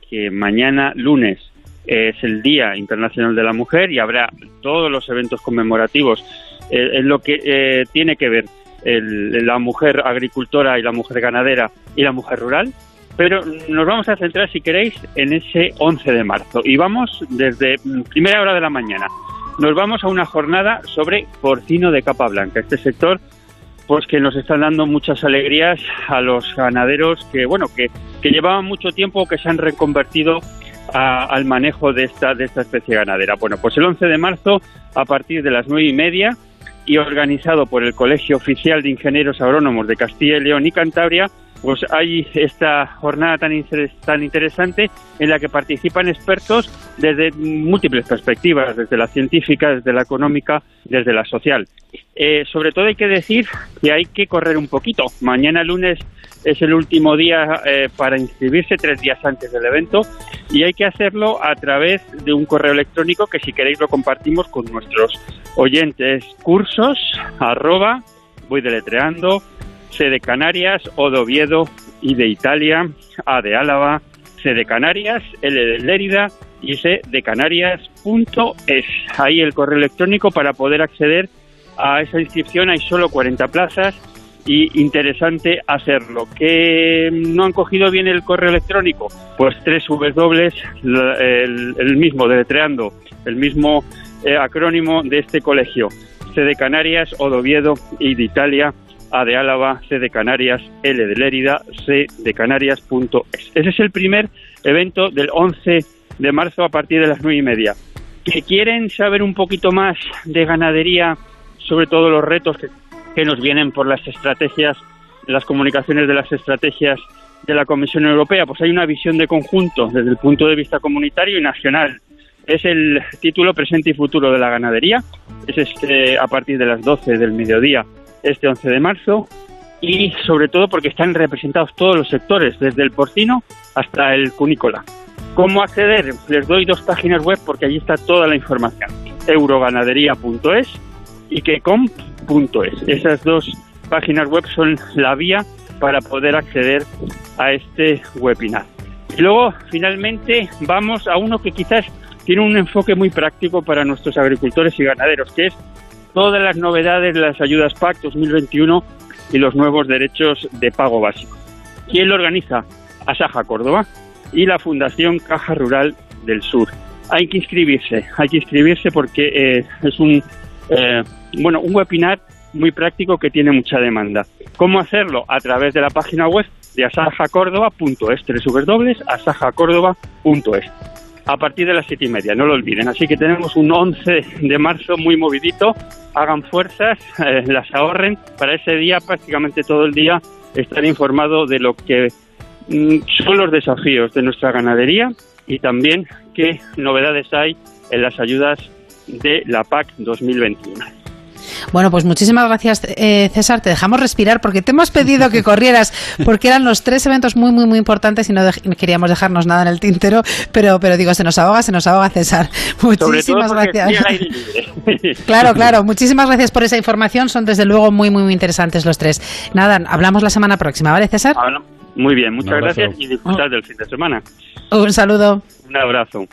que mañana lunes es el Día Internacional de la Mujer y habrá todos los eventos conmemorativos eh, en lo que eh, tiene que ver el, la mujer agricultora y la mujer ganadera y la mujer rural. Pero nos vamos a centrar, si queréis, en ese 11 de marzo. Y vamos desde primera hora de la mañana. Nos vamos a una jornada sobre porcino de capa blanca. Este sector pues que nos están dando muchas alegrías a los ganaderos que bueno que, que llevaban mucho tiempo que se han reconvertido al manejo de esta, de esta especie ganadera. Bueno, pues el 11 de marzo, a partir de las nueve y media, y organizado por el Colegio Oficial de Ingenieros Agrónomos de Castilla y León y Cantabria, pues hay esta jornada tan, tan interesante en la que participan expertos desde múltiples perspectivas, desde la científica, desde la económica, desde la social. Eh, sobre todo hay que decir que hay que correr un poquito. Mañana lunes es el último día eh, para inscribirse, tres días antes del evento, y hay que hacerlo a través de un correo electrónico que si queréis lo compartimos con nuestros oyentes. Cursos, arroba, voy deletreando, C de Canarias, O de Oviedo, I de Italia, A de Álava, C de Canarias, L de Lérida y C de Canarias.es. Ahí el correo electrónico para poder acceder a esa inscripción. Hay solo 40 plazas y interesante hacerlo. ¿Que no han cogido bien el correo electrónico? Pues tres W, el, el mismo, deletreando, el mismo eh, acrónimo de este colegio. C de Canarias, O de Oviedo y de Italia, A de Álava, C de Canarias, L de Lérida, C de Canarias.es. Ese es el primer evento del 11 de marzo a partir de las nueve y media. ¿Que quieren saber un poquito más de ganadería, sobre todo los retos que, que nos vienen por las estrategias, las comunicaciones de las estrategias de la Comisión Europea? Pues hay una visión de conjunto desde el punto de vista comunitario y nacional es el título Presente y Futuro de la Ganadería. Es este a partir de las 12 del mediodía, este 11 de marzo. Y sobre todo porque están representados todos los sectores, desde el porcino hasta el cunícola. ¿Cómo acceder? Les doy dos páginas web porque allí está toda la información. euroganadería.es y quecomp.es. Esas dos páginas web son la vía para poder acceder a este webinar. Y luego, finalmente, vamos a uno que quizás tiene un enfoque muy práctico para nuestros agricultores y ganaderos, que es todas las novedades de las ayudas PAC 2021 y los nuevos derechos de pago básico. ¿Quién lo organiza? Asaja Córdoba y la Fundación Caja Rural del Sur. Hay que inscribirse, hay que inscribirse porque eh, es un eh, bueno un webinar muy práctico que tiene mucha demanda. ¿Cómo hacerlo? A través de la página web de asajacórdoba.es, www.asajacórdoba.es a partir de las siete y media, no lo olviden. Así que tenemos un 11 de marzo muy movidito. Hagan fuerzas, eh, las ahorren para ese día, prácticamente todo el día, estar informado de lo que mm, son los desafíos de nuestra ganadería y también qué novedades hay en las ayudas de la PAC 2021. Bueno, pues muchísimas gracias, eh, César. Te dejamos respirar porque te hemos pedido que corrieras, porque eran los tres eventos muy, muy, muy importantes y no queríamos dejarnos nada en el tintero, pero, pero digo, se nos ahoga, se nos ahoga, César. Muchísimas gracias. claro, claro. Muchísimas gracias por esa información. Son desde luego muy, muy, muy interesantes los tres. Nada, hablamos la semana próxima, ¿vale, César? muy bien, muchas gracias y disfrutar del fin de semana. Un saludo. Un abrazo.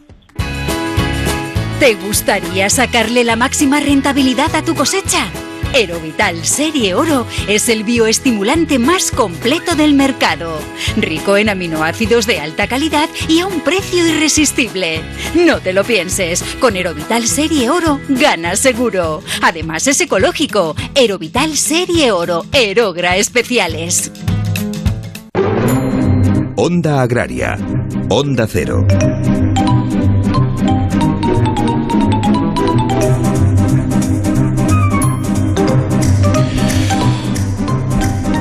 ¿Te gustaría sacarle la máxima rentabilidad a tu cosecha? Erovital Serie Oro es el bioestimulante más completo del mercado, rico en aminoácidos de alta calidad y a un precio irresistible. No te lo pienses, con Erovital Serie Oro ganas seguro. Además es ecológico. Erovital Serie Oro, Erogra Especiales. Onda Agraria, Onda Cero.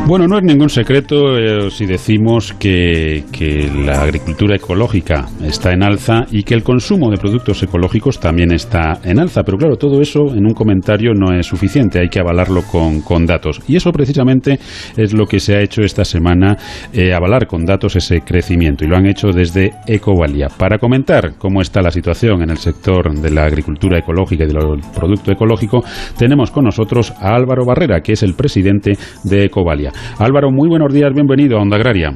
Bueno, no es ningún secreto eh, si decimos que, que, la agricultura ecológica está en alza y que el consumo de productos ecológicos también está en alza. Pero claro, todo eso en un comentario no es suficiente, hay que avalarlo con, con datos. Y eso precisamente es lo que se ha hecho esta semana, eh, avalar con datos ese crecimiento. Y lo han hecho desde Ecovalia. Para comentar cómo está la situación en el sector de la agricultura ecológica y del producto ecológico, tenemos con nosotros a Álvaro Barrera, que es el presidente de Ecovalia. Álvaro, muy buenos días, bienvenido a Onda Agraria.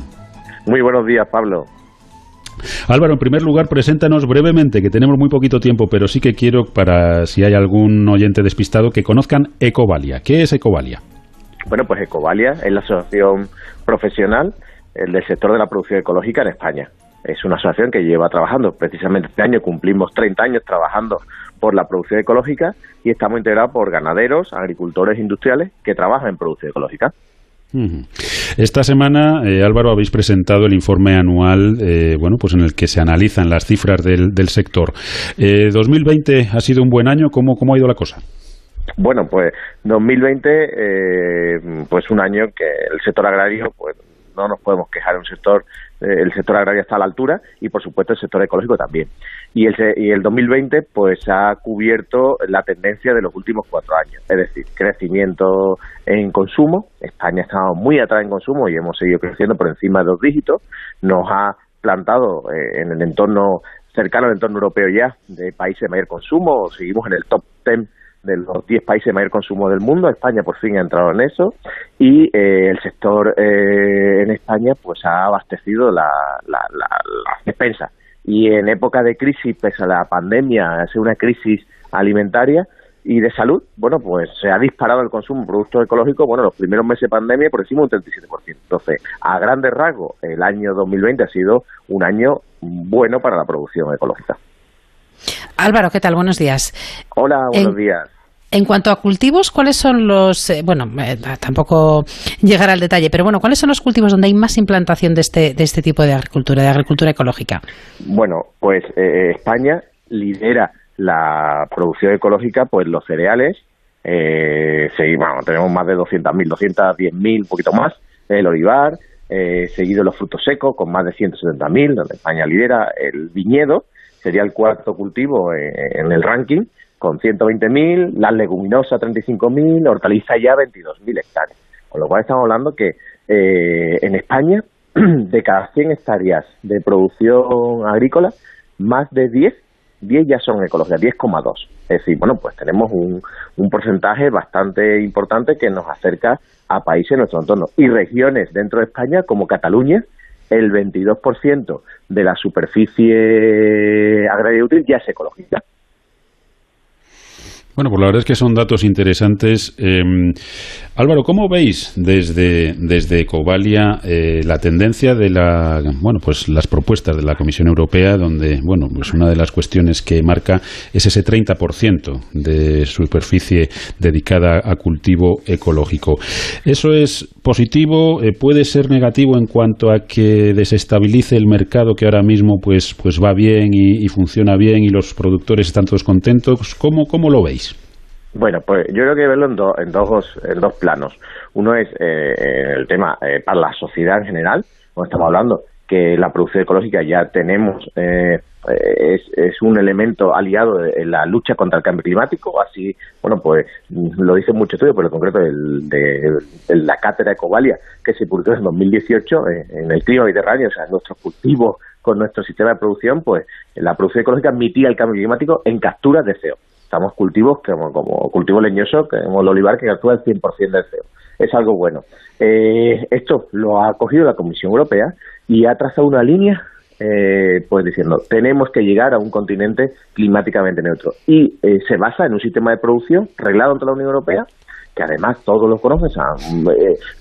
Muy buenos días, Pablo. Álvaro, en primer lugar, preséntanos brevemente, que tenemos muy poquito tiempo, pero sí que quiero, para si hay algún oyente despistado, que conozcan Ecovalia. ¿Qué es Ecovalia? Bueno, pues Ecovalia es la asociación profesional del sector de la producción ecológica en España. Es una asociación que lleva trabajando, precisamente este año cumplimos 30 años trabajando por la producción ecológica y estamos integrados por ganaderos, agricultores industriales que trabajan en producción ecológica. Esta semana, eh, Álvaro, habéis presentado el informe anual, eh, bueno, pues en el que se analizan las cifras del, sector. Eh, 2020 ha sido un buen año. ¿Cómo, cómo ha ido la cosa? Bueno, pues 2020, eh, pues un año que el sector agrario, pues no nos podemos quejar, un sector eh, el sector agrario está a la altura y por supuesto el sector ecológico también. Y el, y el 2020 pues ha cubierto la tendencia de los últimos cuatro años, es decir, crecimiento en consumo, España estaba muy atrás en consumo y hemos seguido creciendo por encima de dos dígitos, nos ha plantado eh, en el entorno cercano al entorno europeo ya de países de mayor consumo, seguimos en el top ten de los 10 países de mayor consumo del mundo. España por fin ha entrado en eso y eh, el sector eh, en España pues ha abastecido la, la, la, despensa. Y en época de crisis, pese a la pandemia, ha sido una crisis alimentaria, y de salud, bueno, pues se ha disparado el consumo de productos ecológicos, bueno, los primeros meses de pandemia por encima un 37%. Entonces, a grandes rasgos, el año 2020 ha sido un año bueno para la producción ecológica. Álvaro, ¿qué tal? Buenos días. Hola, buenos días. En cuanto a cultivos, ¿cuáles son los, eh, bueno, eh, tampoco llegar al detalle, pero bueno, ¿cuáles son los cultivos donde hay más implantación de este, de este tipo de agricultura, de agricultura ecológica? Bueno, pues eh, España lidera la producción ecológica, pues los cereales, eh, tenemos más de 200.000, 210.000, un poquito más, el olivar, seguido los frutos secos con más de 170.000, donde España lidera el viñedo, sería el cuarto cultivo en el ranking, con 120.000, las leguminosas 35.000, hortaliza ya 22.000 hectáreas. Con lo cual estamos hablando que eh, en España, de cada 100 hectáreas de producción agrícola, más de 10 10 ya son ecológicas, 10,2. Es decir, bueno, pues tenemos un, un porcentaje bastante importante que nos acerca a países en nuestro entorno. Y regiones dentro de España, como Cataluña, el 22% de la superficie agraria útil ya es ecológica. Bueno, pues la verdad es que son datos interesantes. Em, Álvaro, ¿cómo veis desde, desde Ecovalia eh, la tendencia de la, bueno, pues las propuestas de la Comisión Europea, donde, bueno, pues una de las cuestiones que marca es ese 30% de superficie dedicada a cultivo ecológico. ¿Eso es positivo? Eh, ¿Puede ser negativo en cuanto a que desestabilice el mercado que ahora mismo pues, pues va bien y, funciona bien y los productores están todos contentos? ¿Cómo, cómo lo veis? Bueno, pues yo creo que verlo en, en, dos, en dos planos. Uno es eh, el tema eh, para la sociedad en general, como estamos hablando, que la producción ecológica ya tenemos, eh, es, es, un elemento aliado en la lucha contra el cambio climático, así, bueno, pues lo dice mucho estudio, pero en concreto de, la cátedra Ecovalia, que se publicó en 2018 en el clima mediterráneo, o sea, nuestros cultivos con nuestro sistema de producción, pues la producción ecológica mitiga el cambio climático en capturas de CO estamos cultivos como, como cultivo leñoso, como el olivar que actúa el 100% del CO. Es algo bueno. Eh, esto lo ha cogido la Comisión Europea y ha trazado una línea eh, pues diciendo tenemos que llegar a un continente climáticamente neutro y eh, se basa en un sistema de producción reglado ante la Unión Europea que además todos lo conocen,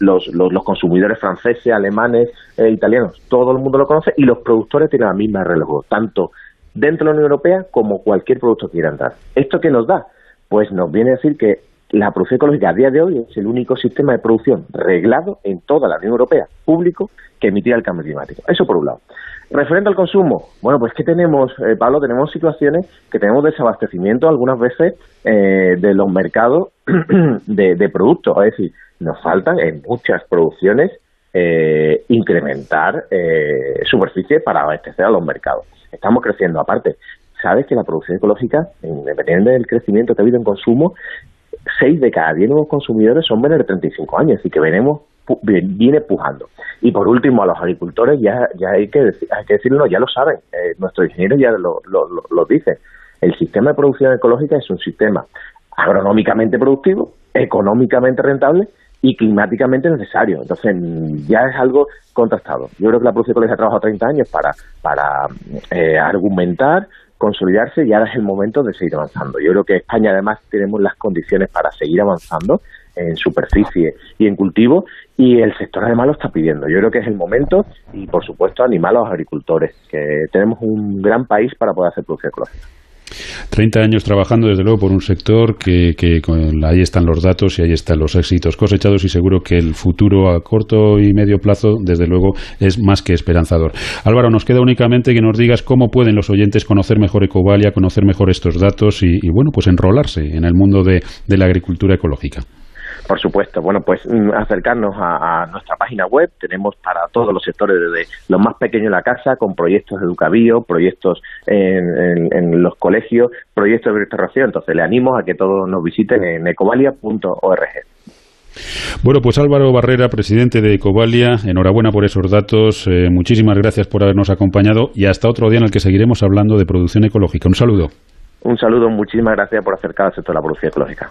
los, los, los, consumidores franceses, alemanes, italianos, todo el mundo lo conoce y los productores tienen la misma reloj, tanto dentro de la Unión Europea como cualquier producto que quiera entrar. ¿Esto qué nos da? Pues nos viene a decir que la producción ecológica a día de hoy es el único sistema de producción reglado en toda la Unión Europea, público, que emitía el cambio climático. Eso por un lado. Referente al consumo, bueno, pues que tenemos, eh, Pablo, tenemos situaciones que tenemos desabastecimiento algunas veces eh, de los mercados de, productos. Es decir, nos faltan en muchas producciones eh, incrementar superficie para abastecer a los mercados estamos creciendo. Aparte, sabes que la producción ecológica, independientemente del crecimiento que ha habido en consumo, 6 de cada 10 nuevos consumidores son menores de 35 años, y que venimos viene pujando. Y por último, a los agricultores ya, ya hay, que hay que decirlo, ya lo saben, eh, nuestros ingenieros ya lo, lo, lo, dicen. El sistema de producción ecológica es un sistema agronómicamente productivo, económicamente rentable y climáticamente necesario. Entonces, ya es algo contrastado. Yo creo que la producción ecológica ha trabajado 30 años para, para eh, argumentar, consolidarse y ahora es el momento de seguir avanzando. Yo creo que España además tenemos las condiciones para seguir avanzando en superficie y en cultivo y el sector además lo está pidiendo. Yo creo que es el momento y por supuesto animar a los agricultores, que tenemos un gran país para poder hacer producción ecológica. 30 años trabajando, desde luego, por un sector que, que ahí están los datos y ahí están los éxitos cosechados y seguro que el futuro a corto y medio plazo, desde luego, es más que esperanzador. Álvaro, nos queda únicamente que nos digas cómo pueden los oyentes conocer mejor Ecovalia, conocer mejor estos datos y, bueno, pues enrolarse en el mundo de la agricultura ecológica. Por supuesto, bueno, pues mm, acercarnos a, nuestra página web, tenemos para todos los sectores, desde los más pequeños de la casa, con proyectos de educavío, proyectos en, los colegios, proyectos de restauración, entonces le animo a que todos nos visiten en ecovalia.org. Bueno, pues Álvaro Barrera, presidente de Ecovalia, enhorabuena por esos datos, eh, muchísimas gracias por habernos acompañado y hasta otro día en el que seguiremos hablando de producción ecológica. Un saludo. Un saludo, muchísimas gracias por acercar al sector de la producción ecológica.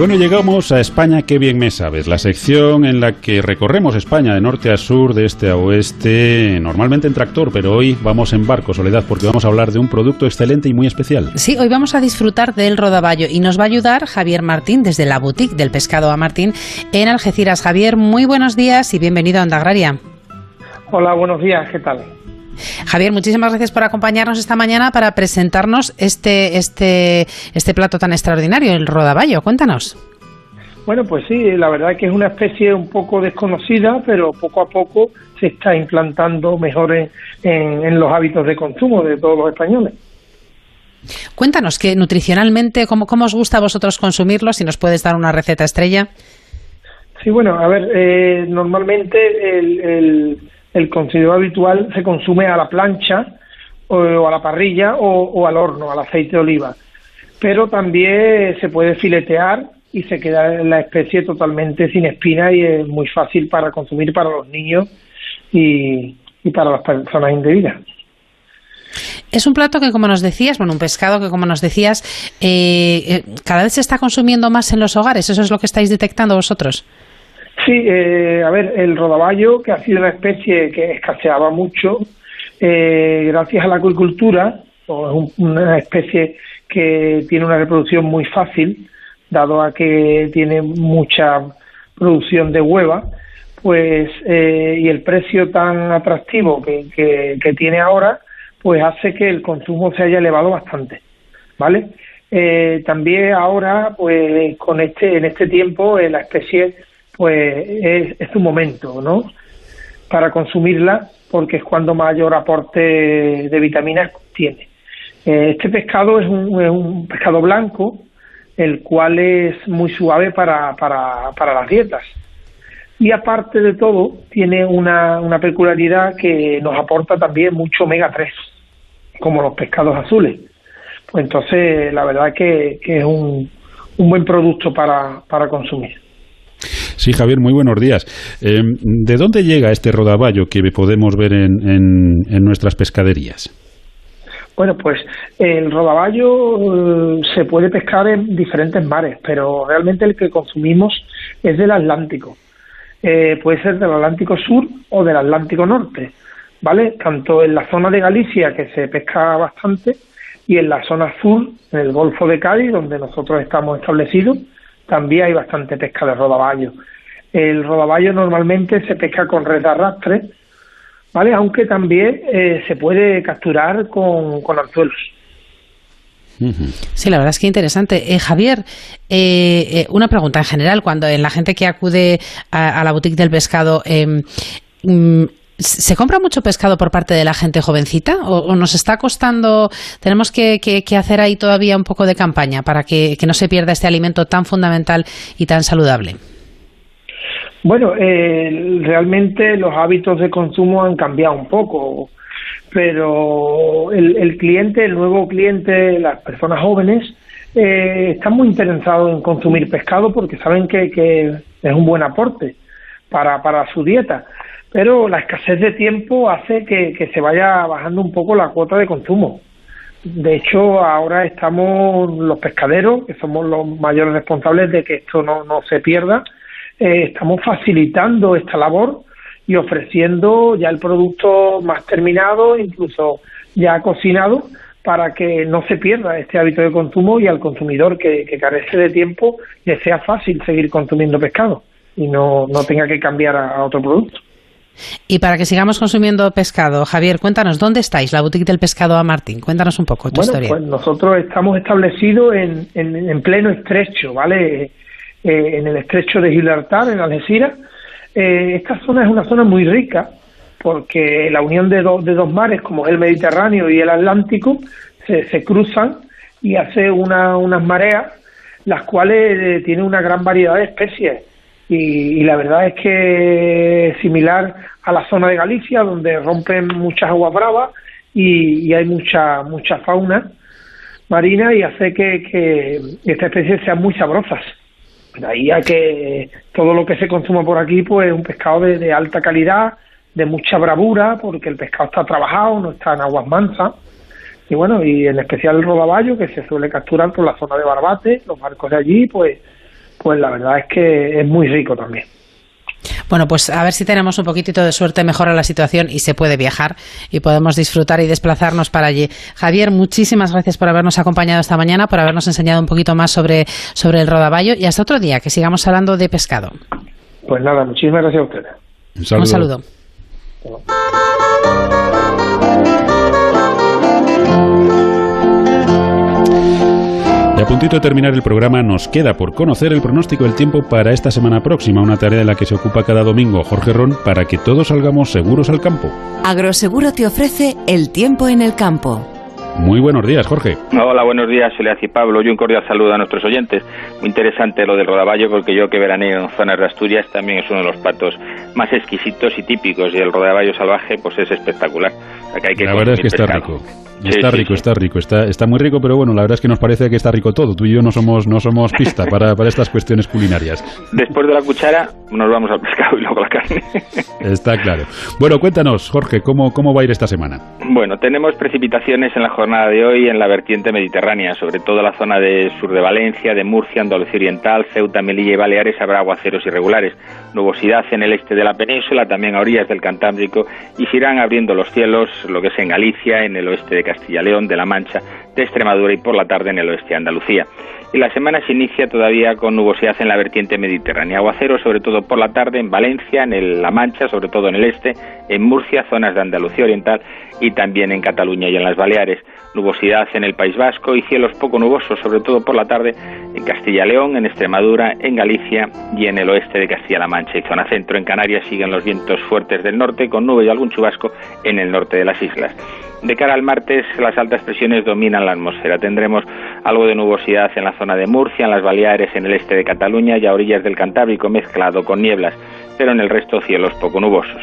Bueno, llegamos a España, qué bien me sabes, la sección en la que recorremos España de norte a sur, de este a oeste, normalmente en tractor, pero hoy vamos en barco, Soledad, porque vamos a hablar de un producto excelente y muy especial. Sí, hoy vamos a disfrutar del rodaballo y nos va a ayudar Javier Martín desde la boutique del pescado a Martín en Algeciras. Javier, muy buenos días y bienvenido a Onda Agraria. Hola, buenos días, ¿qué tal? Javier, muchísimas gracias por acompañarnos esta mañana para presentarnos este, este, este plato tan extraordinario, el rodaballo. Cuéntanos. Bueno, pues sí, la verdad es que es una especie un poco desconocida, pero poco a poco se está implantando mejor en, en, los hábitos de consumo de todos los españoles. Cuéntanos que nutricionalmente, ¿cómo, ¿cómo, os gusta a vosotros consumirlo? Si nos puedes dar una receta estrella. Sí, bueno, a ver, eh, normalmente el, el consumo habitual se consume a la plancha o, a la parrilla o, al horno, al aceite de oliva. Pero también se puede filetear y se queda la especie totalmente sin espina y es muy fácil para consumir para los niños y, para las personas indebidas. Es un plato que, como nos decías, bueno, un pescado que, como nos decías, eh, eh, cada vez se está consumiendo más en los hogares. ¿Eso es lo que estáis detectando vosotros? Sí, eh, a ver, el rodaballo, que ha sido una especie que escaseaba mucho, eh, gracias a la acuicultura, es una especie que tiene una reproducción muy fácil, dado a que tiene mucha producción de hueva, pues eh, y el precio tan atractivo que, tiene ahora, pues hace que el consumo se haya elevado bastante, ¿vale? también ahora, pues con este en este tiempo la especie pues es, es momento, ¿no? Para consumirla, porque es cuando mayor aporte de vitaminas tiene. Eh, este pescado es un, es un, pescado blanco, el cual es muy suave para, para, para las dietas. Y aparte de todo, tiene una, una peculiaridad que nos aporta también mucho omega 3, como los pescados azules. Pues entonces, la verdad que, que es un, un buen producto para, para consumir. Sí, Javier, muy buenos días. Eh, ¿De dónde llega este rodaballo que podemos ver en, nuestras pescaderías? Bueno, pues el rodaballo eh, se puede pescar en diferentes mares, pero realmente el que consumimos es del Atlántico. Eh, puede ser del Atlántico Sur o del Atlántico Norte, ¿vale? Tanto en la zona de Galicia, que se pesca bastante, y en la zona sur, en el Golfo de Cádiz, donde nosotros estamos establecidos, también hay bastante pesca de rodaballo. El rodaballo normalmente se pesca con red de arrastre, ¿vale? Aunque también eh, se puede capturar con, con anzuelos. Sí, la verdad es que interesante. Eh, Javier, eh, una pregunta en general, cuando en la gente que acude a, la boutique del pescado, em, mm, ¿Se compra mucho pescado por parte de la gente jovencita o, nos está costando, tenemos que, hacer ahí todavía un poco de campaña para que, no se pierda este alimento tan fundamental y tan saludable? Bueno, eh, realmente los hábitos de consumo han cambiado un poco, pero el, cliente, el nuevo cliente, las personas jóvenes, eh, están muy interesados en consumir pescado porque saben que, es un buen aporte para, para su dieta pero la escasez de tiempo hace que, se vaya bajando un poco la cuota de consumo. De hecho, ahora estamos los pescaderos, que somos los mayores responsables de que esto no, no se pierda, eh, estamos facilitando esta labor y ofreciendo ya el producto más terminado, incluso ya cocinado, para que no se pierda este hábito de consumo y al consumidor que, carece de tiempo le sea fácil seguir consumiendo pescado y no, no tenga que cambiar a otro producto. Y para que sigamos consumiendo pescado, Javier, cuéntanos, ¿dónde estáis, la boutique del pescado a Martín? Cuéntanos un poco tu historia. Pues nosotros estamos establecidos en, en, pleno estrecho, ¿vale? Eh, en el estrecho de Gibraltar, en Algeciras. Eh, esta zona es una zona muy rica, porque la unión de, de dos mares, como es el Mediterráneo y el Atlántico, se, se cruzan y hace una, unas mareas, las cuales eh, tienen una gran variedad de especies. Y, la verdad es que es similar a la zona de Galicia, donde rompen muchas aguas bravas y, hay mucha, mucha fauna marina y hace que, que estas especies sean muy sabrosas. De ahí a que todo lo que se consuma por aquí, pues es un pescado de, de alta calidad, de mucha bravura, porque el pescado está trabajado, no está en aguas mansas. Y bueno, y en especial el rodaballo, que se suele capturar por la zona de Barbate, los barcos de allí, pues, pues la verdad es que es muy rico también. Bueno, pues a ver si tenemos un poquitito de suerte, mejora la situación y se puede viajar y podemos disfrutar y desplazarnos para allí. Javier, muchísimas gracias por habernos acompañado esta mañana, por habernos enseñado un poquito más sobre, sobre el rodaballo y hasta otro día, que sigamos hablando de pescado. Pues nada, muchísimas gracias a ustedes. Un saludo. Y a puntito de terminar el programa nos queda por conocer el pronóstico del tiempo para esta semana próxima, una tarea de la que se ocupa cada domingo Jorge Ron para que todos salgamos seguros al campo. Agroseguro te ofrece el tiempo en el campo. Muy buenos días, Jorge. Hola, buenos días, Soledad y Pablo. Y un cordial saludo a nuestros oyentes. Muy interesante lo del rodaballo, porque yo que veraneo en zonas de Asturias también es uno de los patos más exquisitos y típicos. Y el rodaballo salvaje, pues es espectacular. La verdad es que está rico. Está rico, está rico, está, está muy rico, pero bueno, la verdad es que nos parece que está rico todo. Tú y yo no somos, no somos pista para, para estas cuestiones culinarias. Después de la cuchara, nos vamos al pescado y luego a la carne. Está claro. Bueno, cuéntanos, Jorge, ¿cómo, ¿cómo va a ir esta semana? Bueno, tenemos precipitaciones en la jornada de hoy en la vertiente mediterránea, sobre todo la zona de sur de Valencia, de Murcia, Andalucía Oriental, Ceuta, Melilla y Baleares habrá aguaceros irregulares. Nubosidad en el este de la península, también a orillas del Cantábrico, y se irán abriendo los cielos, lo que es en Galicia, en el oeste de Castilla León, de La Mancha, de Extremadura y por la tarde en el oeste de Andalucía. Y la semana se inicia todavía con nubosidad en la vertiente mediterránea. Aguacero sobre todo por la tarde en Valencia, en La Mancha, sobre todo en el este, en Murcia, zonas de Andalucía Oriental y también en Cataluña y en las Baleares. Nubosidad en el País Vasco y cielos poco nubosos, sobre todo por la tarde en Castilla León, en Extremadura, en Galicia y en el oeste de Castilla-La Mancha y zona centro. En Canarias siguen los vientos fuertes del norte con nubes y algún chubasco en el norte de las islas. De cara al martes, las altas presiones dominan la atmósfera. Tendremos algo de nubosidad en la zona de Murcia, en las Baleares, en el este de Cataluña y a orillas del Cantábrico mezclado con nieblas, pero en el resto cielos poco nubosos,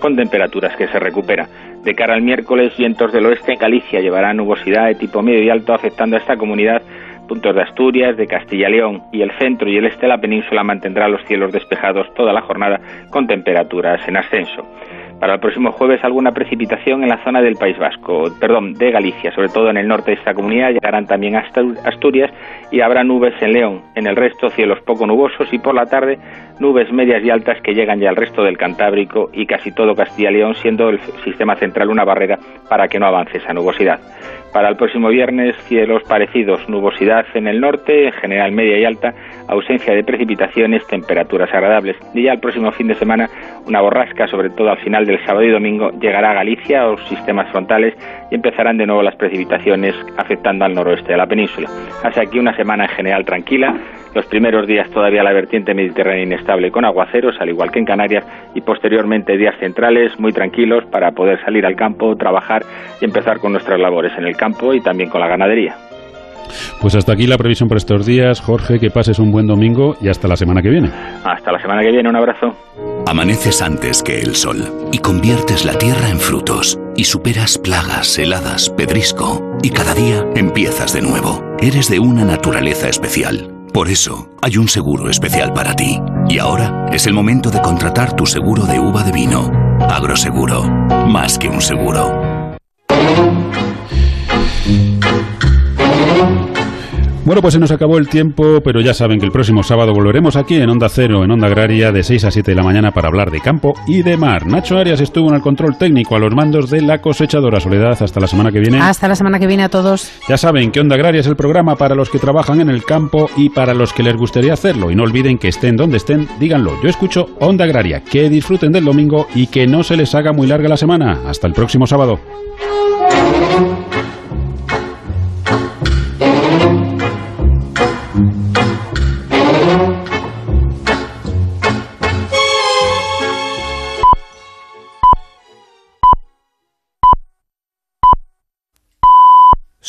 con temperaturas que se recuperan. De cara al miércoles, vientos del oeste en Galicia llevarán nubosidad de tipo medio y alto afectando a esta comunidad. Puntos de Asturias, de Castilla y León y el centro y el este de la península mantendrán los cielos despejados toda la jornada con temperaturas en ascenso. Para el próximo jueves alguna precipitación en la zona del País Vasco, perdón, de Galicia, sobre todo en el norte de esta comunidad, llegarán también a Asturias y habrá nubes en León. En el resto cielos poco nubosos y por la tarde nubes medias y altas que llegan ya al resto del Cantábrico y casi todo Castilla y León, siendo el sistema central una barrera para que no avance esa nubosidad. Para el próximo viernes, cielos parecidos, nubosidad en el norte, en general media y alta, ausencia de precipitaciones, temperaturas agradables. Y ya el próximo fin de semana, una borrasca, sobre todo al final del sábado y domingo, llegará a Galicia o sistemas frontales y empezarán de nuevo las precipitaciones afectando al noroeste de la península. Así aquí una semana en general tranquila, los primeros días todavía la vertiente mediterránea inestable con aguaceros, al igual que en Canarias, y posteriormente días centrales muy tranquilos para poder salir al campo, trabajar y empezar con nuestras labores en el campo y también con la ganadería. Pues hasta aquí la previsión para estos días. Jorge, que pases un buen domingo y hasta la semana que viene. Hasta la semana que viene, un abrazo. Amaneces antes que el sol y conviertes la tierra en frutos y superas plagas, heladas, pedrisco y cada día empiezas de nuevo. Eres de una naturaleza especial. Por eso hay un seguro especial para ti. Y ahora es el momento de contratar tu seguro de uva de vino. Agroseguro, más que un seguro. Bueno, pues se nos acabó el tiempo, pero ya saben que el próximo sábado volveremos aquí en Onda Cero, en Onda Agraria, de 6 a 7 de la mañana para hablar de campo y de mar. Nacho Arias estuvo en el control técnico a los mandos de la cosechadora Soledad. Hasta la semana que viene. Hasta la semana que viene a todos. Ya saben que Onda Agraria es el programa para los que trabajan en el campo y para los que les gustaría hacerlo. Y no olviden que estén donde estén, díganlo. Yo escucho Onda Agraria. Que disfruten del domingo y que no se les haga muy larga la semana. Hasta el próximo sábado.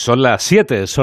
Son las 7, son